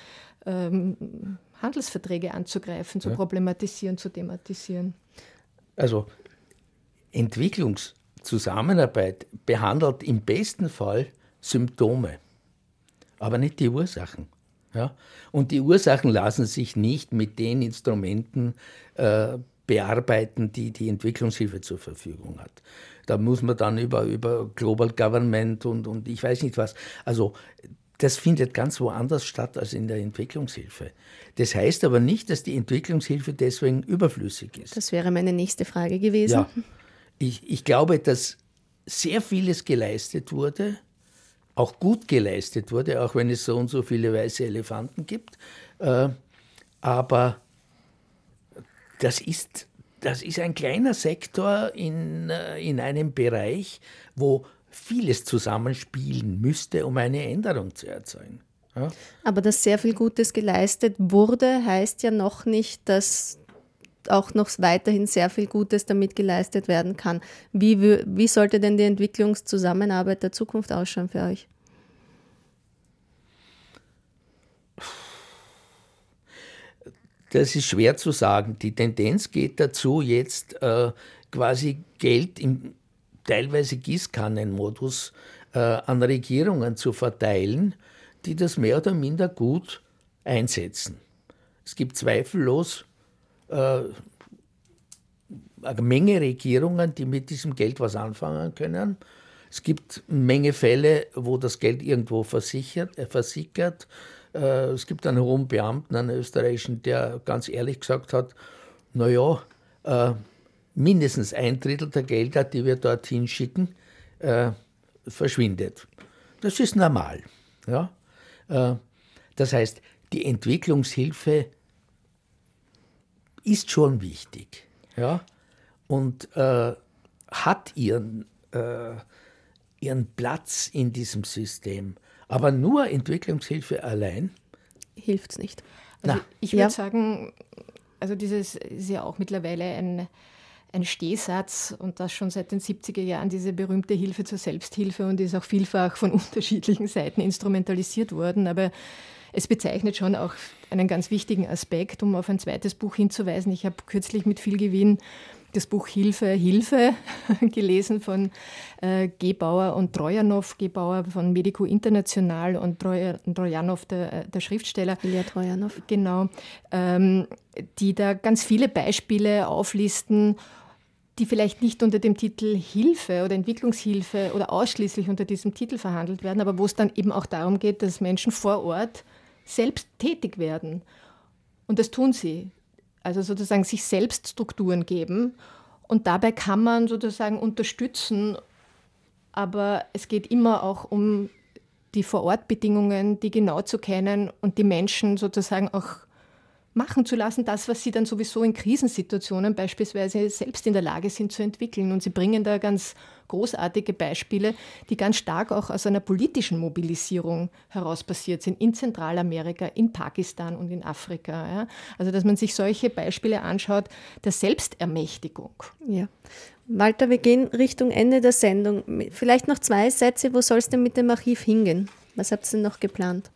E: ähm, Handelsverträge anzugreifen, zu ja. problematisieren, zu thematisieren.
D: Also Entwicklungszusammenarbeit behandelt im besten Fall Symptome, aber nicht die Ursachen. Ja? Und die Ursachen lassen sich nicht mit den Instrumenten äh, bearbeiten, die die Entwicklungshilfe zur Verfügung hat. Da muss man dann über, über Global Government und, und ich weiß nicht was. Also das findet ganz woanders statt als in der Entwicklungshilfe. Das heißt aber nicht, dass die Entwicklungshilfe deswegen überflüssig ist.
C: Das wäre meine nächste Frage gewesen. Ja,
D: ich, ich glaube, dass sehr vieles geleistet wurde, auch gut geleistet wurde, auch wenn es so und so viele weiße Elefanten gibt. Äh, aber das ist, das ist ein kleiner Sektor in, äh, in einem Bereich, wo vieles zusammenspielen müsste, um eine Änderung zu erzeugen. Ja?
C: Aber dass sehr viel Gutes geleistet wurde, heißt ja noch nicht, dass auch noch weiterhin sehr viel Gutes damit geleistet werden kann. Wie, wie sollte denn die Entwicklungszusammenarbeit der Zukunft ausschauen für euch?
D: Das ist schwer zu sagen. Die Tendenz geht dazu, jetzt äh, quasi Geld im teilweise Gießkannenmodus äh, an Regierungen zu verteilen, die das mehr oder minder gut einsetzen. Es gibt zweifellos äh, eine Menge Regierungen, die mit diesem Geld was anfangen können. Es gibt eine Menge Fälle, wo das Geld irgendwo versichert, äh, versickert. Äh, es gibt einen hohen Beamten, einen österreichischen, der ganz ehrlich gesagt hat, naja, äh, mindestens ein Drittel der Gelder, die wir dorthin schicken, äh, verschwindet. Das ist normal. Ja? Das heißt, die Entwicklungshilfe ist schon wichtig ja? und äh, hat ihren, ihren Platz in diesem System. Aber nur Entwicklungshilfe allein
C: hilft es nicht.
E: Also ich würde ja. sagen, also dieses ist ja auch mittlerweile ein ein Stehsatz und das schon seit den 70er Jahren, diese berühmte Hilfe zur Selbsthilfe und ist auch vielfach von unterschiedlichen Seiten instrumentalisiert worden. Aber es bezeichnet schon auch einen ganz wichtigen Aspekt, um auf ein zweites Buch hinzuweisen. Ich habe kürzlich mit viel Gewinn das Buch Hilfe, Hilfe gelesen von äh, Gebauer und Trojanow, Gebauer von Medico International und Trojanow, der, der Schriftsteller.
C: Ilya Trojanow.
E: Genau, ähm, die da ganz viele Beispiele auflisten, die vielleicht nicht unter dem Titel Hilfe oder Entwicklungshilfe oder ausschließlich unter diesem Titel verhandelt werden, aber wo es dann eben auch darum geht, dass Menschen vor Ort selbst tätig werden. Und das tun sie. Also sozusagen sich selbst Strukturen geben. Und dabei kann man sozusagen unterstützen, aber es geht immer auch um die Vorortbedingungen, die genau zu kennen und die Menschen sozusagen auch machen zu lassen, das, was sie dann sowieso in Krisensituationen beispielsweise selbst in der Lage sind zu entwickeln. Und sie bringen da ganz großartige Beispiele, die ganz stark auch aus einer politischen Mobilisierung heraus passiert sind, in Zentralamerika, in Pakistan und in Afrika. Ja. Also, dass man sich solche Beispiele anschaut der Selbstermächtigung.
C: Ja. Walter, wir gehen Richtung Ende der Sendung. Vielleicht noch zwei Sätze. Wo soll es denn mit dem Archiv hingehen? Was habt ihr denn noch geplant?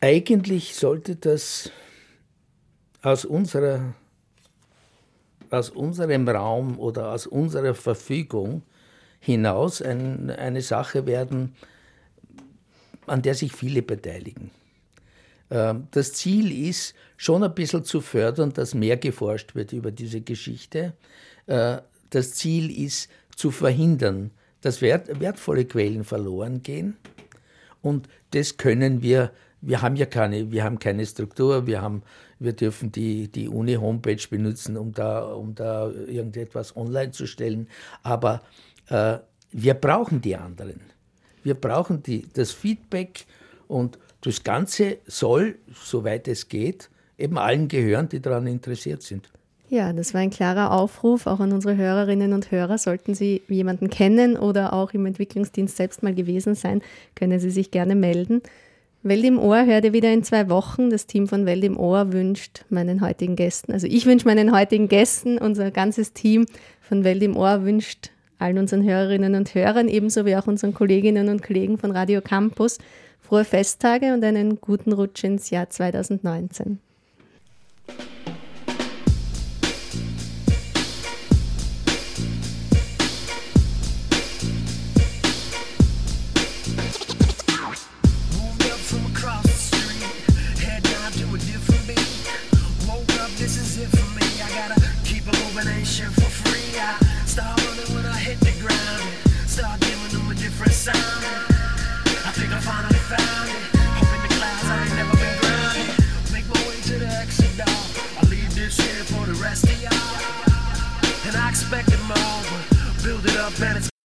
D: Eigentlich sollte das aus, unserer, aus unserem Raum oder aus unserer Verfügung hinaus ein, eine Sache werden, an der sich viele beteiligen. Ähm, das Ziel ist schon ein bisschen zu fördern, dass mehr geforscht wird über diese Geschichte. Äh, das Ziel ist zu verhindern, dass wertvolle Quellen verloren gehen. Und das können wir wir haben ja keine, wir haben keine Struktur, wir, haben, wir dürfen die, die Uni-Homepage benutzen, um da, um da irgendetwas online zu stellen. Aber äh, wir brauchen die anderen. Wir brauchen die, das Feedback und das Ganze soll, soweit es geht, eben allen gehören, die daran interessiert sind.
C: Ja, das war ein klarer Aufruf auch an unsere Hörerinnen und Hörer. Sollten Sie jemanden kennen oder auch im Entwicklungsdienst selbst mal gewesen sein, können Sie sich gerne melden. Welt im Ohr hört ihr wieder in zwei Wochen. Das Team von Welt im Ohr wünscht meinen heutigen Gästen, also ich wünsche meinen heutigen Gästen, unser ganzes Team von Welt im Ohr wünscht
F: allen unseren Hörerinnen und Hörern, ebenso wie auch unseren Kolleginnen und Kollegen von Radio Campus, frohe Festtage und einen guten Rutsch ins Jahr 2019. planets.